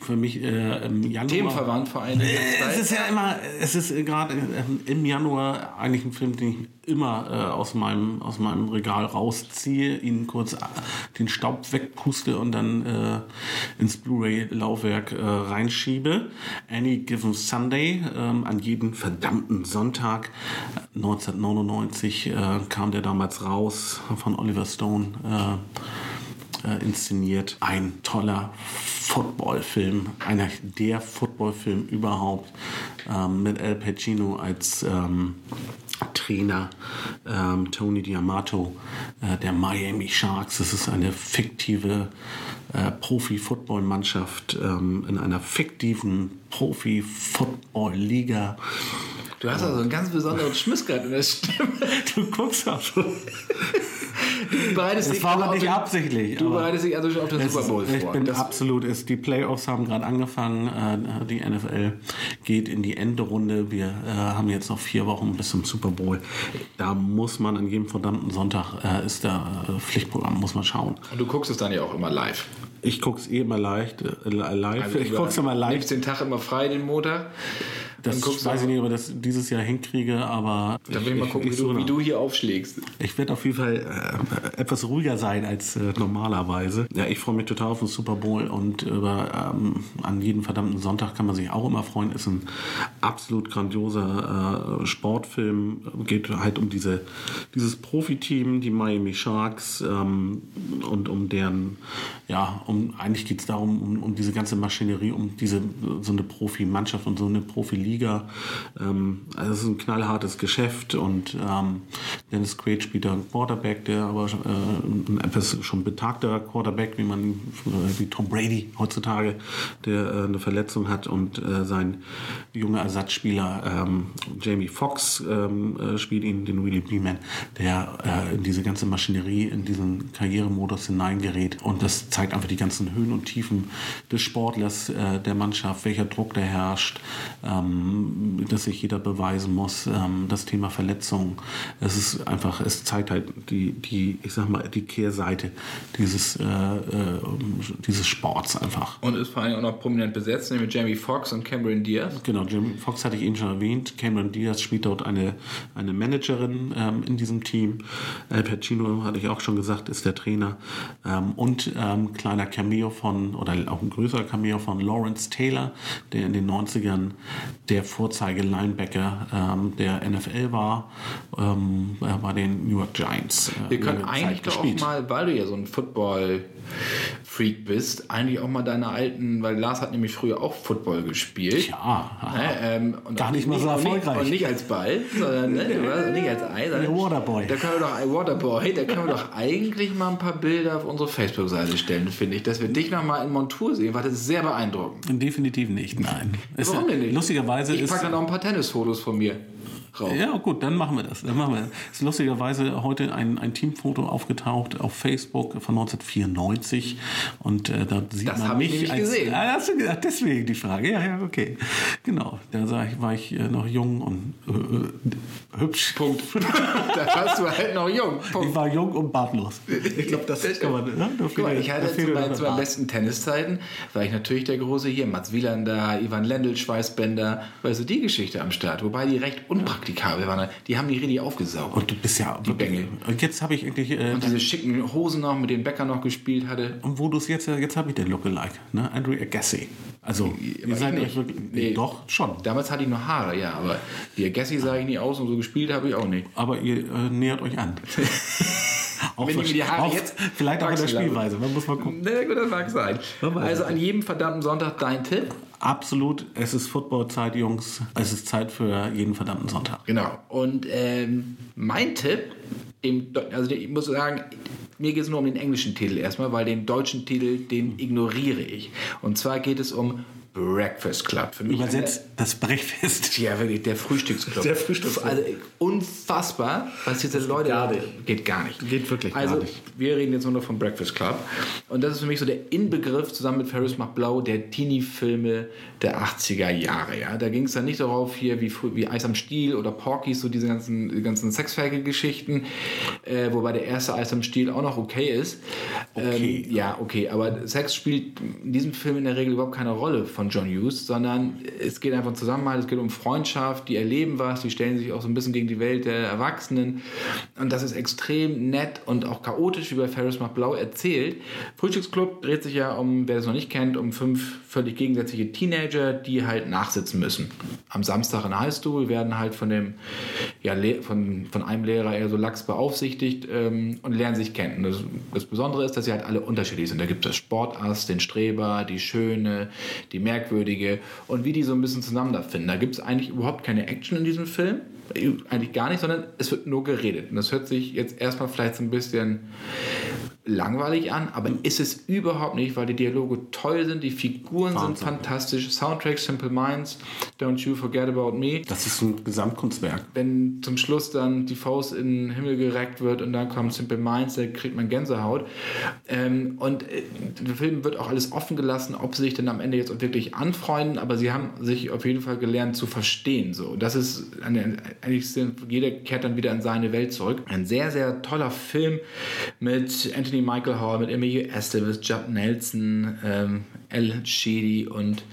Für mich äh, im Januar. Themenverwandt vor allem. Es ist ja immer, es ist äh, gerade im Januar eigentlich ein Film, den ich immer äh, aus, meinem, aus meinem Regal rausziehe, ihn kurz äh, den Staub wegpuste und dann äh, ins Blu-ray-Laufwerk äh, reinschiebe. Any Given Sunday, ähm, an jeden verdammten Sonntag. 1999 äh, kam der damals raus von Oliver Stone. Äh, äh, inszeniert. Ein toller Footballfilm, einer der Footballfilm überhaupt, ähm, mit Al Pacino als ähm, Trainer, ähm, Tony Diamato äh, der Miami Sharks. Das ist eine fiktive äh, Profi-Football-Mannschaft ähm, in einer fiktiven Profi-Football-Liga. Du hast also einen ganz besonderen Schmiss gerade in der Stimme. Du guckst auch so. Du bereitest Das dich war aber nicht absichtlich. Du bereitest dich also schon auf den Super Bowl ist, ich vor. bin Das- absolut, ist, die Playoffs haben gerade angefangen, äh, die NFL geht in die Endrunde. Wir äh, haben jetzt noch vier Wochen bis zum Super Bowl. Da muss man an jedem verdammten Sonntag äh, ist da Pflichtprogramm, muss man schauen. Und du guckst es dann ja auch immer live. Ich guck's eh immer leicht, live. Also ich guck's immer live. Nimmst den Tag immer frei, den Montag. Das guckst weiß ich nicht, ob ich das dieses Jahr hinkriege, aber Dann will ich mal gucken, wie, suche du, wie du hier aufschlägst. Ich werde auf jeden Fall äh, etwas ruhiger sein als äh, normalerweise. Ja, ich freue mich total auf den Super Bowl und über, ähm, an jeden verdammten Sonntag kann man sich auch immer freuen. Ist ein absolut grandioser äh, Sportfilm. Geht halt um diese, dieses Profiteam, die Miami Sharks ähm, und um deren, ja, um eigentlich geht es darum, um, um diese ganze Maschinerie, um diese so eine Profimannschaft und so eine Profiliga. Ähm, also es ist ein knallhartes Geschäft und ähm, Dennis Quaid spielt da einen Quarterback, der aber äh, ein etwas schon betagter Quarterback, wie man äh, wie Tom Brady heutzutage, der äh, eine Verletzung hat und äh, sein junger Ersatzspieler ähm, Jamie Foxx ähm, äh, spielt ihn, den Willie Beeman, der in diese ganze Maschinerie, in diesen Karrieremodus hineingerät. Und das zeigt einfach die ganzen Höhen und Tiefen des Sportlers, der Mannschaft, welcher Druck da herrscht, ähm, dass sich jeder beweisen muss, ähm, das Thema Verletzung. Es ist einfach, es zeigt halt die, die ich sag mal, die Kehrseite dieses, äh, äh, dieses Sports einfach. Und ist vor allem auch noch prominent besetzt, nämlich mit Jamie Foxx und Cameron Diaz. Genau, Jim Fox hatte ich eben schon erwähnt. Cameron Diaz spielt dort eine, eine Managerin ähm, in diesem Team. Al Pacino, hatte ich auch schon gesagt, ist der Trainer. Ähm, und ähm, kleiner Cameo von, oder auch ein größerer Cameo von Lawrence Taylor, der in den 90ern der Vorzeige-Linebacker ähm, der NFL war, ähm, bei den New York Giants. Äh, Wir können eigentlich doch auch mal, weil du ja so ein Football-Freak bist, eigentlich auch mal deine alten, weil Lars hat nämlich früher auch Football gespielt. Ja, Ne, ähm, und Gar nicht mal so erfolgreich. Und nicht als Ball, sondern ne, nicht als Ei. sondern- Der Waterboy. Da können wir doch, Waterboy, da können wir doch eigentlich mal ein paar Bilder auf unsere Facebook-Seite stellen, finde ich, dass wir dich noch mal in Montur sehen, weil das ist sehr beeindruckend. Definitiv nicht, nein. Warum denn nicht? Lustigerweise Ich ist. packe dann noch ein paar Tennisfotos von mir rauf. Ja, gut, dann machen wir das. Dann machen wir. Es ist lustigerweise heute ein, ein Teamfoto aufgetaucht auf Facebook von 1994 und äh, da sieht Das man ich mich nämlich als. gesehen. Ah, hast du gesagt, deswegen die Frage. Ja, ja, okay. Genau. Da sah ich, war ich äh, noch jung und äh, äh, hübsch. Punkt. da warst du halt noch jung. Punkt. Ich war jung und bartlos. Ich glaube, das kann man. Ne? Guck mal, ich hatte zu meinen, Bart. besten Tenniszeiten, war ich natürlich der große hier, Mats Wielander, Ivan Lendl, Schweißbänder, weißt du, die Geschichte am Start. Wobei die recht unpraktikabel waren. Die haben die richtig aufgesaugt. Und du bist ja. Die Bengel. Und jetzt habe ich eigentlich. Äh, Und diese schicken Hosen noch, mit denen Becker noch gespielt hatte. und wo du es jetzt, jetzt habe ich den Lookalike, ne? Andrew Agassi. Also, ihr seid nicht. euch wirklich. Nee. Doch, schon. Damals hatte ich noch Haare, ja, aber wie Gassi sah ich nie aus und so gespielt habe ich auch nicht. Aber ihr äh, nähert euch an. auch Wenn ich mir die Haare auch- jetzt Vielleicht auch in der. Spielweise. Man muss mal gucken. Na gut, das mag sein. Also an jedem verdammten Sonntag dein Tipp. Absolut, es ist Footballzeit, Jungs. Es ist Zeit für jeden verdammten Sonntag. Genau. Und ähm, mein Tipp, Deu- also ich muss sagen, mir geht es nur um den englischen Titel erstmal, weil den deutschen Titel, den ignoriere ich. Und zwar geht es um Breakfast Club. Für mich Übersetzt das Brechfest. Ja, wirklich, der Frühstücksclub. Der Frühstücksclub. Also unfassbar, was diese Leute. gar nicht. Geht gar nicht. Geht wirklich also, gar nicht. wir reden jetzt nur noch vom Breakfast Club. Und das ist für mich so der Inbegriff zusammen mit Ferris macht Blau der Teenie-Filme der 80er Jahre. Ja? Da ging es dann nicht darauf, hier wie, wie Eis am Stiel oder Porky's, so diese ganzen, die ganzen Sexferkel-Geschichten. Äh, wobei der erste Eis am Stiel auch noch okay ist. Okay. Ähm, ja, okay. Aber Sex spielt in diesem Film in der Regel überhaupt keine Rolle von John Hughes, sondern es geht einfach um Zusammenhalt, es geht um Freundschaft, die erleben was, die stellen sich auch so ein bisschen gegen die Welt der Erwachsenen. Und das ist extrem nett und auch chaotisch, wie bei Ferris macht Blau erzählt. Frühstücksclub dreht sich ja um, wer es noch nicht kennt, um fünf völlig gegensätzliche Teenager, die halt nachsitzen müssen. Am Samstag in der Highschool werden halt von dem, ja, von, von einem Lehrer eher so lax beaufsichtigt ähm, und lernen sich kennen. Das, das Besondere ist, dass sie halt alle unterschiedlich sind. Da gibt es Sportass, den Streber, die Schöne, die Merkwürdige und wie die so ein bisschen zueinander finden. Da gibt es eigentlich überhaupt keine Action in diesem Film. Eigentlich gar nicht, sondern es wird nur geredet. Und das hört sich jetzt erstmal vielleicht so ein bisschen langweilig an, aber ist es überhaupt nicht, weil die Dialoge toll sind, die Figuren sind Wahnsinn. fantastisch, Soundtrack Simple Minds, Don't You Forget About Me. Das ist ein Gesamtkunstwerk. Wenn zum Schluss dann die Faust in den Himmel gereckt wird und dann kommt Simple Minds, da kriegt man Gänsehaut. Ähm, und äh, der Film wird auch alles offen gelassen, ob sie sich dann am Ende jetzt auch wirklich anfreunden, aber sie haben sich auf jeden Fall gelernt zu verstehen. So. Das ist eine, eigentlich sind, jeder kehrt dann wieder in seine Welt zurück. Ein sehr, sehr toller Film mit Anthony Michael Hall, mit Emilio Estevez, Judd Nelson, ähm, El Sheedy und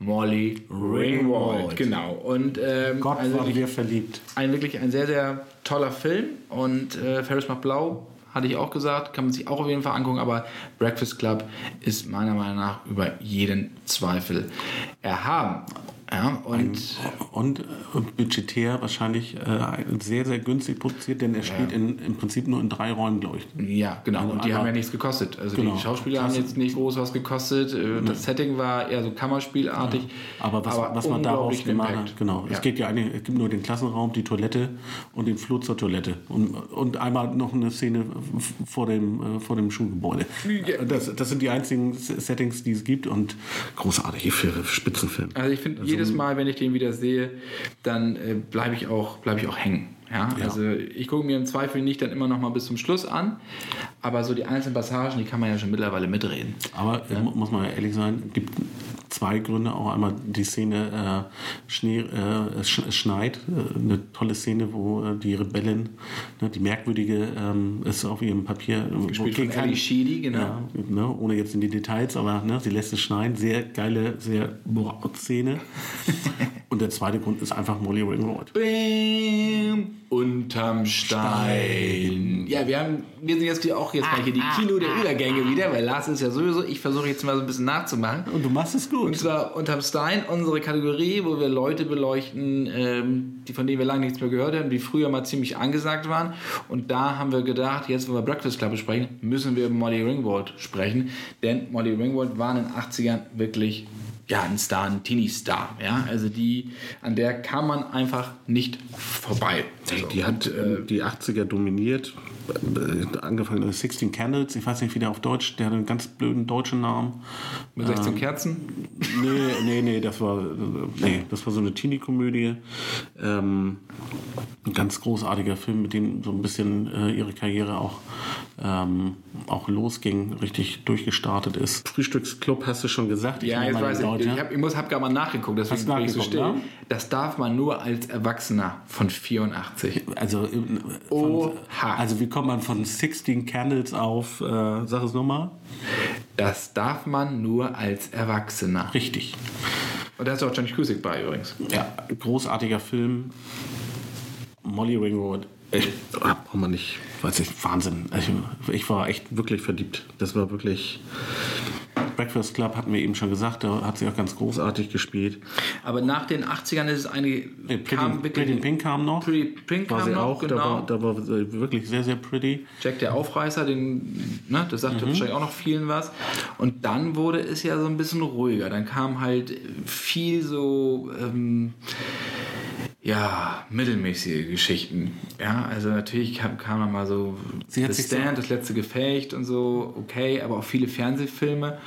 Molly Ringwald. Genau. Und ähm, Gott, also waren wir verliebt. ein wirklich ein sehr, sehr toller Film. Und äh, Ferris macht blau, hatte ich auch gesagt, kann man sich auch auf jeden Fall angucken, aber Breakfast Club ist meiner Meinung nach über jeden Zweifel erhaben. Ja, und Und äh, budgetär wahrscheinlich äh, sehr, sehr günstig produziert, denn er spielt in, im Prinzip nur in drei Räumen, glaube ich. ja, genau. Und die haben ja nichts gekostet. Also Genau. die Schauspieler haben Klasse. jetzt nicht groß was gekostet. Äh, Das Setting war eher so Kammerspielartig. Aber was, was man daraus gemacht hat, genau. Ja. Es geht ja eigentlich, es gibt nur den Klassenraum, die Toilette und den Flur zur Toilette. Und, und einmal noch eine Szene vor dem, äh, vor dem Schulgebäude. Ja. Das, das sind die einzigen Settings, die es gibt und großartige für Spitzenfilm. Also ich finde, jedes Mal, wenn ich den wieder sehe, dann äh, bleibe ich, auch- bleib ich auch hängen. Ja? Ja. Also ich gucke mir im Zweifel nicht dann immer noch mal bis zum Schluss an, aber so die einzelnen Passagen, die kann man ja schon mittlerweile mitreden. Aber mu- muss man ja ehrlich sein, gibt zwei Gründe. Auch einmal die Szene äh, Schnee, äh, es sch schneit, äh, eine tolle Szene, wo äh, die Rebellin, ne, die merkwürdige, ähm, ist auf ihrem Papier wo Gespielt von kein- Ali Sheedy, genau. Ja, ne, ohne jetzt in die Details, aber ne, sie lässt es schneien. Sehr geile, sehr boah, Szene. Und der zweite Grund ist einfach Molly Ringwald. Bam! Unterm Stein. Ja, wir haben, wir sind jetzt auch jetzt mal hier die Kino der Übergänge wieder, weil Lars ist ja sowieso, ich versuche jetzt mal so ein bisschen nachzumachen. Und du machst es gut. Und zwar unterm Stein, unsere Kategorie, wo wir Leute beleuchten, ähm, die, von denen wir lange nichts mehr gehört haben, die früher mal ziemlich angesagt waren. Und da haben wir gedacht, jetzt wo wir Breakfast Club besprechen, müssen wir über Molly Ringwald sprechen. Denn Molly Ringwald war in den 80ern wirklich ja, ein Star, ein Teenie-Star. Ja? Also die, an der kam man einfach nicht vorbei. Die, die hat äh, die 80er dominiert. Äh, angefangen mit 16 Candles, ich weiß nicht, wie der auf Deutsch, der hat einen ganz blöden deutschen Namen. Mit 16 Kerzen? Nee, nee, nee, das war, nee, das war so eine Teenie-Komödie. Ähm, ein ganz großartiger Film, mit dem so ein bisschen äh, ihre Karriere auch, ähm, auch losging, richtig durchgestartet ist. Frühstücksclub hast du schon gesagt. ja, nehme jetzt weiß den ich. Ich, hab, ich muss, hab gerade mal nachgeguckt, deswegen bin ich so still. ne? Das darf man nur als Erwachsener von 84. Also, äh, von, Oha. also wie kommt man von 16 Candles auf, äh, sag es nochmal? Das darf man nur als Erwachsener. Richtig. Und da ist auch Johnny Cusick bei übrigens. Ja, großartiger Film. Molly Ringwald. Ich braucht man nicht, weiß ich, Wahnsinn. Ich, ich war echt wirklich verliebt. Das war wirklich. Breakfast Club hatten wir eben schon gesagt, da hat sie auch ganz großartig gespielt. Aber nach den 80ern ist es eine. Nee, Pretty, Pretty in Pink kam noch. Pretty Pink war kam sie noch, auch. genau. Da, war, da war sie wirklich sehr, sehr pretty. Jack der Aufreißer, den, ne, das sagte wahrscheinlich auch noch vielen was. Und dann wurde es ja so ein bisschen ruhiger. Dann kam halt viel so, ähm, ja, mittelmäßige Geschichten. Ja, also natürlich kam, kam dann mal so Sie hat The sich so- Stand, das letzte Gefecht und so, okay, aber auch viele Fernsehfilme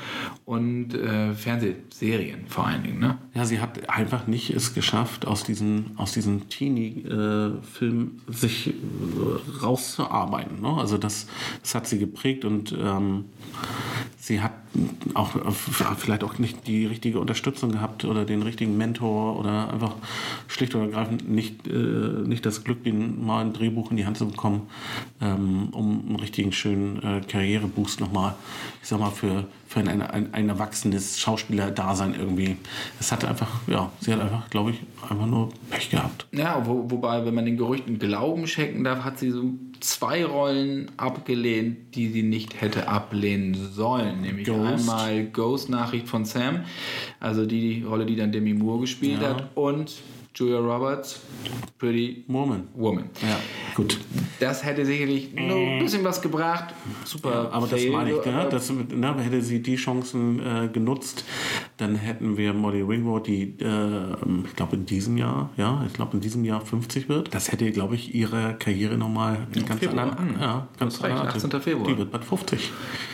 und äh, Fernsehserien vor allen Dingen, ne? Ja, sie hat einfach nicht es geschafft, aus diesen, aus diesen Teenie-Filmen sich äh, rauszuarbeiten. Ne? Also das, das hat sie geprägt und ähm, sie hat auch äh, vielleicht auch nicht die richtige Unterstützung gehabt oder den richtigen Mentor oder einfach schlicht und ergreifend nicht, äh, nicht das Glück, den mal ein Drehbuch in die Hand zu bekommen, ähm, um einen richtigen schönen äh, Karriereboost nochmal, ich sag mal, für, für ein, ein, ein erwachsenes Schauspieler-Dasein irgendwie. Es hatte einfach, ja, sie hat einfach, glaube ich, einfach nur Pech gehabt. Ja, wo, wobei, wenn man den Gerüchten Glauben schenken darf, hat sie so zwei Rollen abgelehnt, die sie nicht hätte ablehnen sollen. Nämlich Ghost. einmal Ghost Nachricht von Sam, also die, die Rolle, die dann Demi Moore gespielt Ja. hat, und Julia Roberts, Pretty Woman. Woman. Ja, gut. Das hätte sicherlich nur ein bisschen was gebracht. Super. Aber das Fail, meine ich, so, ne? aber- das, ne? hätte sie die Chancen äh, genutzt, dann hätten wir Molly Ringwald, die, äh, ich glaube in diesem Jahr, ja, ich glaube in diesem Jahr 50 wird. Das hätte, glaube ich, ihre Karriere nochmal ganz Februar, anderen, ja, ganz recht, anderen 18. Februar. Die wird bald 50.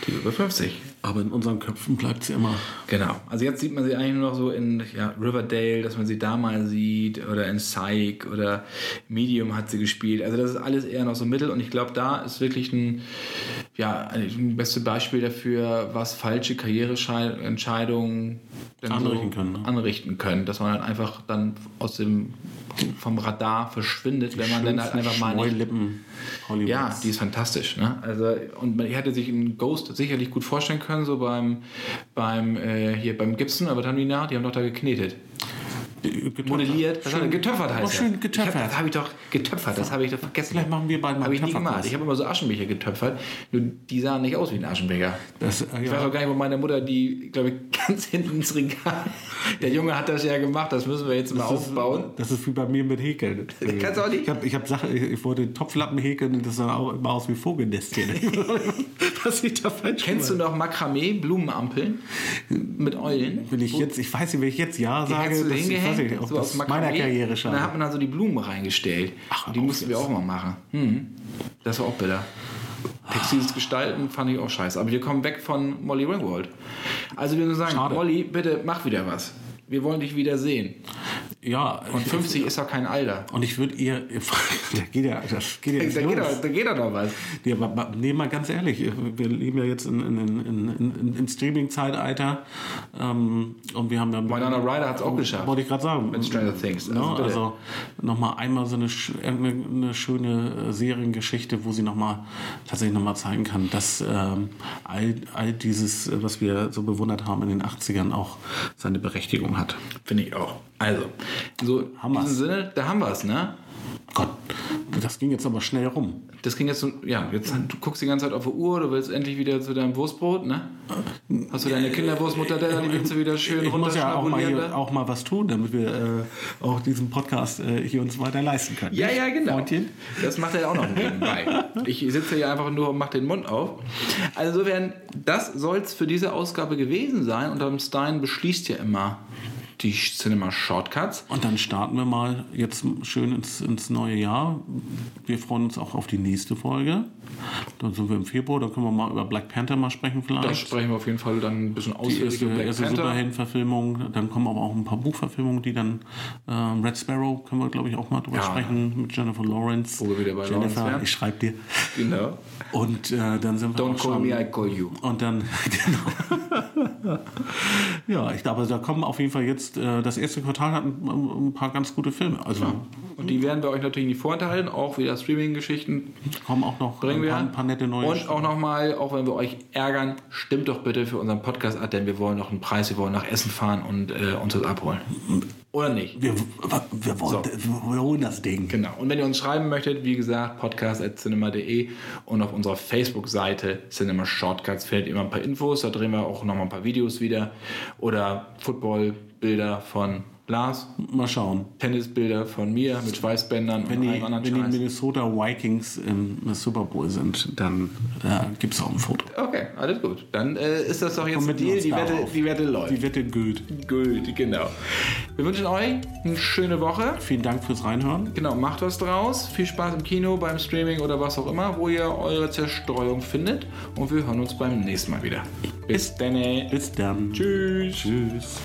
Die über 50. Aber in unseren Köpfen bleibt sie immer. Genau. Also jetzt sieht man sie eigentlich nur noch so in ja, Riverdale, dass man sie da mal sieht oder in Psych oder Medium hat sie gespielt. Also das ist alles eher noch so Mittel und ich glaube, da ist wirklich ein, ja, ein beste Beispiel dafür, was falsche Karriereentscheidungen Anrichten können, ne? anrichten können. Dass man halt einfach dann aus dem vom Radar verschwindet, wenn man dann halt einfach mal nicht ja, die ist fantastisch. Ne? Also, und man hätte sich einen Ghost sicherlich gut vorstellen können, so beim, beim, äh, hier beim Gibson, aber dann die nach, die haben doch da geknetet. Getöpfert. Modelliert, was Schön, er? getöpfert heißt oh, schön Ich hab, getöpfert. das habe ich doch getöpfert, das habe ich doch vergessen. Vielleicht machen wir beide mal Habe ich nie gemacht. Ich habe immer so Aschenbecher getöpfert, nur die sahen nicht aus wie ein Aschenbecher. Das, äh, Ich ja. weiß auch gar nicht, wo meine Mutter die, glaube ich, ganz hinten ins Regal. Der Junge hat das ja gemacht, das müssen wir jetzt mal aufbauen. Das ist wie bei mir mit Häkeln. Kannst du auch nicht? Ich habe ich hab Sachen, ich, ich wollte Topflappen häkeln und das sah auch immer aus wie Vogelnestchen. Was ich da falsch Kennst du noch Makramee, Blumenampeln mit Eulen? Will ich jetzt, ich weiß nicht, wenn ich jetzt Ja sage, hättest du das, ich weiß nicht, ob so aus meiner. Karriere dann schadet. hat man da so die Blumen reingestellt. Ach, und die mussten wir jetzt. auch mal machen. Hm. Das war auch bitter. Textiles Gestalten fand ich auch scheiße. Aber wir kommen weg von Molly Ringwald. Also wir müssen sagen, Schade. Molly, bitte mach wieder was. Wir wollen dich wieder sehen. Ja, Und 50 ist doch kein Alter. und ich würde ihr, da geht ja, das geht ja Da geht, doch, da geht doch was. Nee, aber, nee, mal ganz ehrlich, wir leben ja jetzt in, in, in, in, in Streaming-Zeitalter ähm, und wir haben ja... Winona Ryder hat's auch geschafft. Wollte ich gerade sagen. Mit Stranger Things. Also, Also bitte. also nochmal einmal so eine, eine, eine schöne äh, Seriengeschichte, wo sie nochmal tatsächlich nochmal zeigen kann, dass ähm, all, all dieses, äh, was wir so bewundert haben in den 80ern, auch seine Berechtigung hat. Finde ich auch. Also, so in diesem Sinne, da haben wir es, ne? Gott, Das ging jetzt aber schnell rum. Das ging jetzt so, ja, jetzt du guckst die ganze Zeit auf die Uhr, du willst endlich wieder zu deinem Wurstbrot, ne? Hast du deine Kinderwurstmodelle, die willst du wieder schön Ich muss ja auch mal, hier, auch mal was tun, damit wir äh, auch diesen Podcast äh, hier uns weiter leisten können. Ja, ja, genau. Freundchen? Das macht er ja auch noch nebenbei. Ich sitze hier einfach nur und mache den Mund auf. Also insofern, das soll es für diese Ausgabe gewesen sein. Und Tom Stein beschließt ja immer die Cinema Shortcuts. Und dann starten wir mal jetzt schön ins, ins neue Jahr. Wir freuen uns auch auf die nächste Folge. Dann sind wir im Februar, da können wir mal über Black Panther mal sprechen vielleicht. Da sprechen wir auf jeden Fall dann ein bisschen die ausführlich erste, über Black erste. Superheldenverfilmung. Dann kommen aber auch ein paar Buchverfilmungen, die dann ähm, Red Sparrow können wir glaube ich auch mal drüber Ja. sprechen mit Jennifer Lawrence. Wo wir wieder bei Lawrence Jennifer, wären. ich schreibe dir. Genau. Und äh, dann sind wir Don't call me, I call you. Und dann, genau. ja, ich glaube, da kommen auf jeden Fall jetzt, äh, das erste Quartal hat ein, ein paar ganz gute Filme. Also Und die werden wir euch natürlich nicht vorenthalten, auch wieder Streaming-Geschichten kommen auch noch bringen ein wir. paar, ein paar nette neue Und auch nochmal, auch wenn wir euch ärgern, stimmt doch bitte für unseren Podcast ab, denn wir wollen noch einen Preis, wir wollen nach Essen fahren und äh, uns das abholen. Oder nicht? wir, wir, wollen, wir holen das Ding. Genau. Und wenn ihr uns schreiben möchtet, wie gesagt, podcast.cinema.de und auf unserer Facebook-Seite Cinema Shortcuts findet ihr immer ein paar Infos. Da drehen wir auch nochmal ein paar Videos wieder. Oder Football-Bilder von Lars, Mal schauen. Tennisbilder von mir mit Schweißbändern Wenn und die, allem anderen wenn die Scheiß. Minnesota Vikings im Super Bowl sind, dann äh, gibt es auch ein Foto. Okay, alles gut. Dann äh, ist das doch jetzt Committen Deal. Die Wette, die Wette läuft. Die Wette gilt. Gut, genau. Wir wünschen euch eine schöne Woche. Vielen Dank fürs Reinhören. Genau, macht was draus. Viel Spaß im Kino, beim Streaming oder was auch immer, wo ihr eure Zerstreuung findet. Und wir hören uns beim nächsten Mal wieder. Bis dann. Bis dann. Tschüss. Tschüss.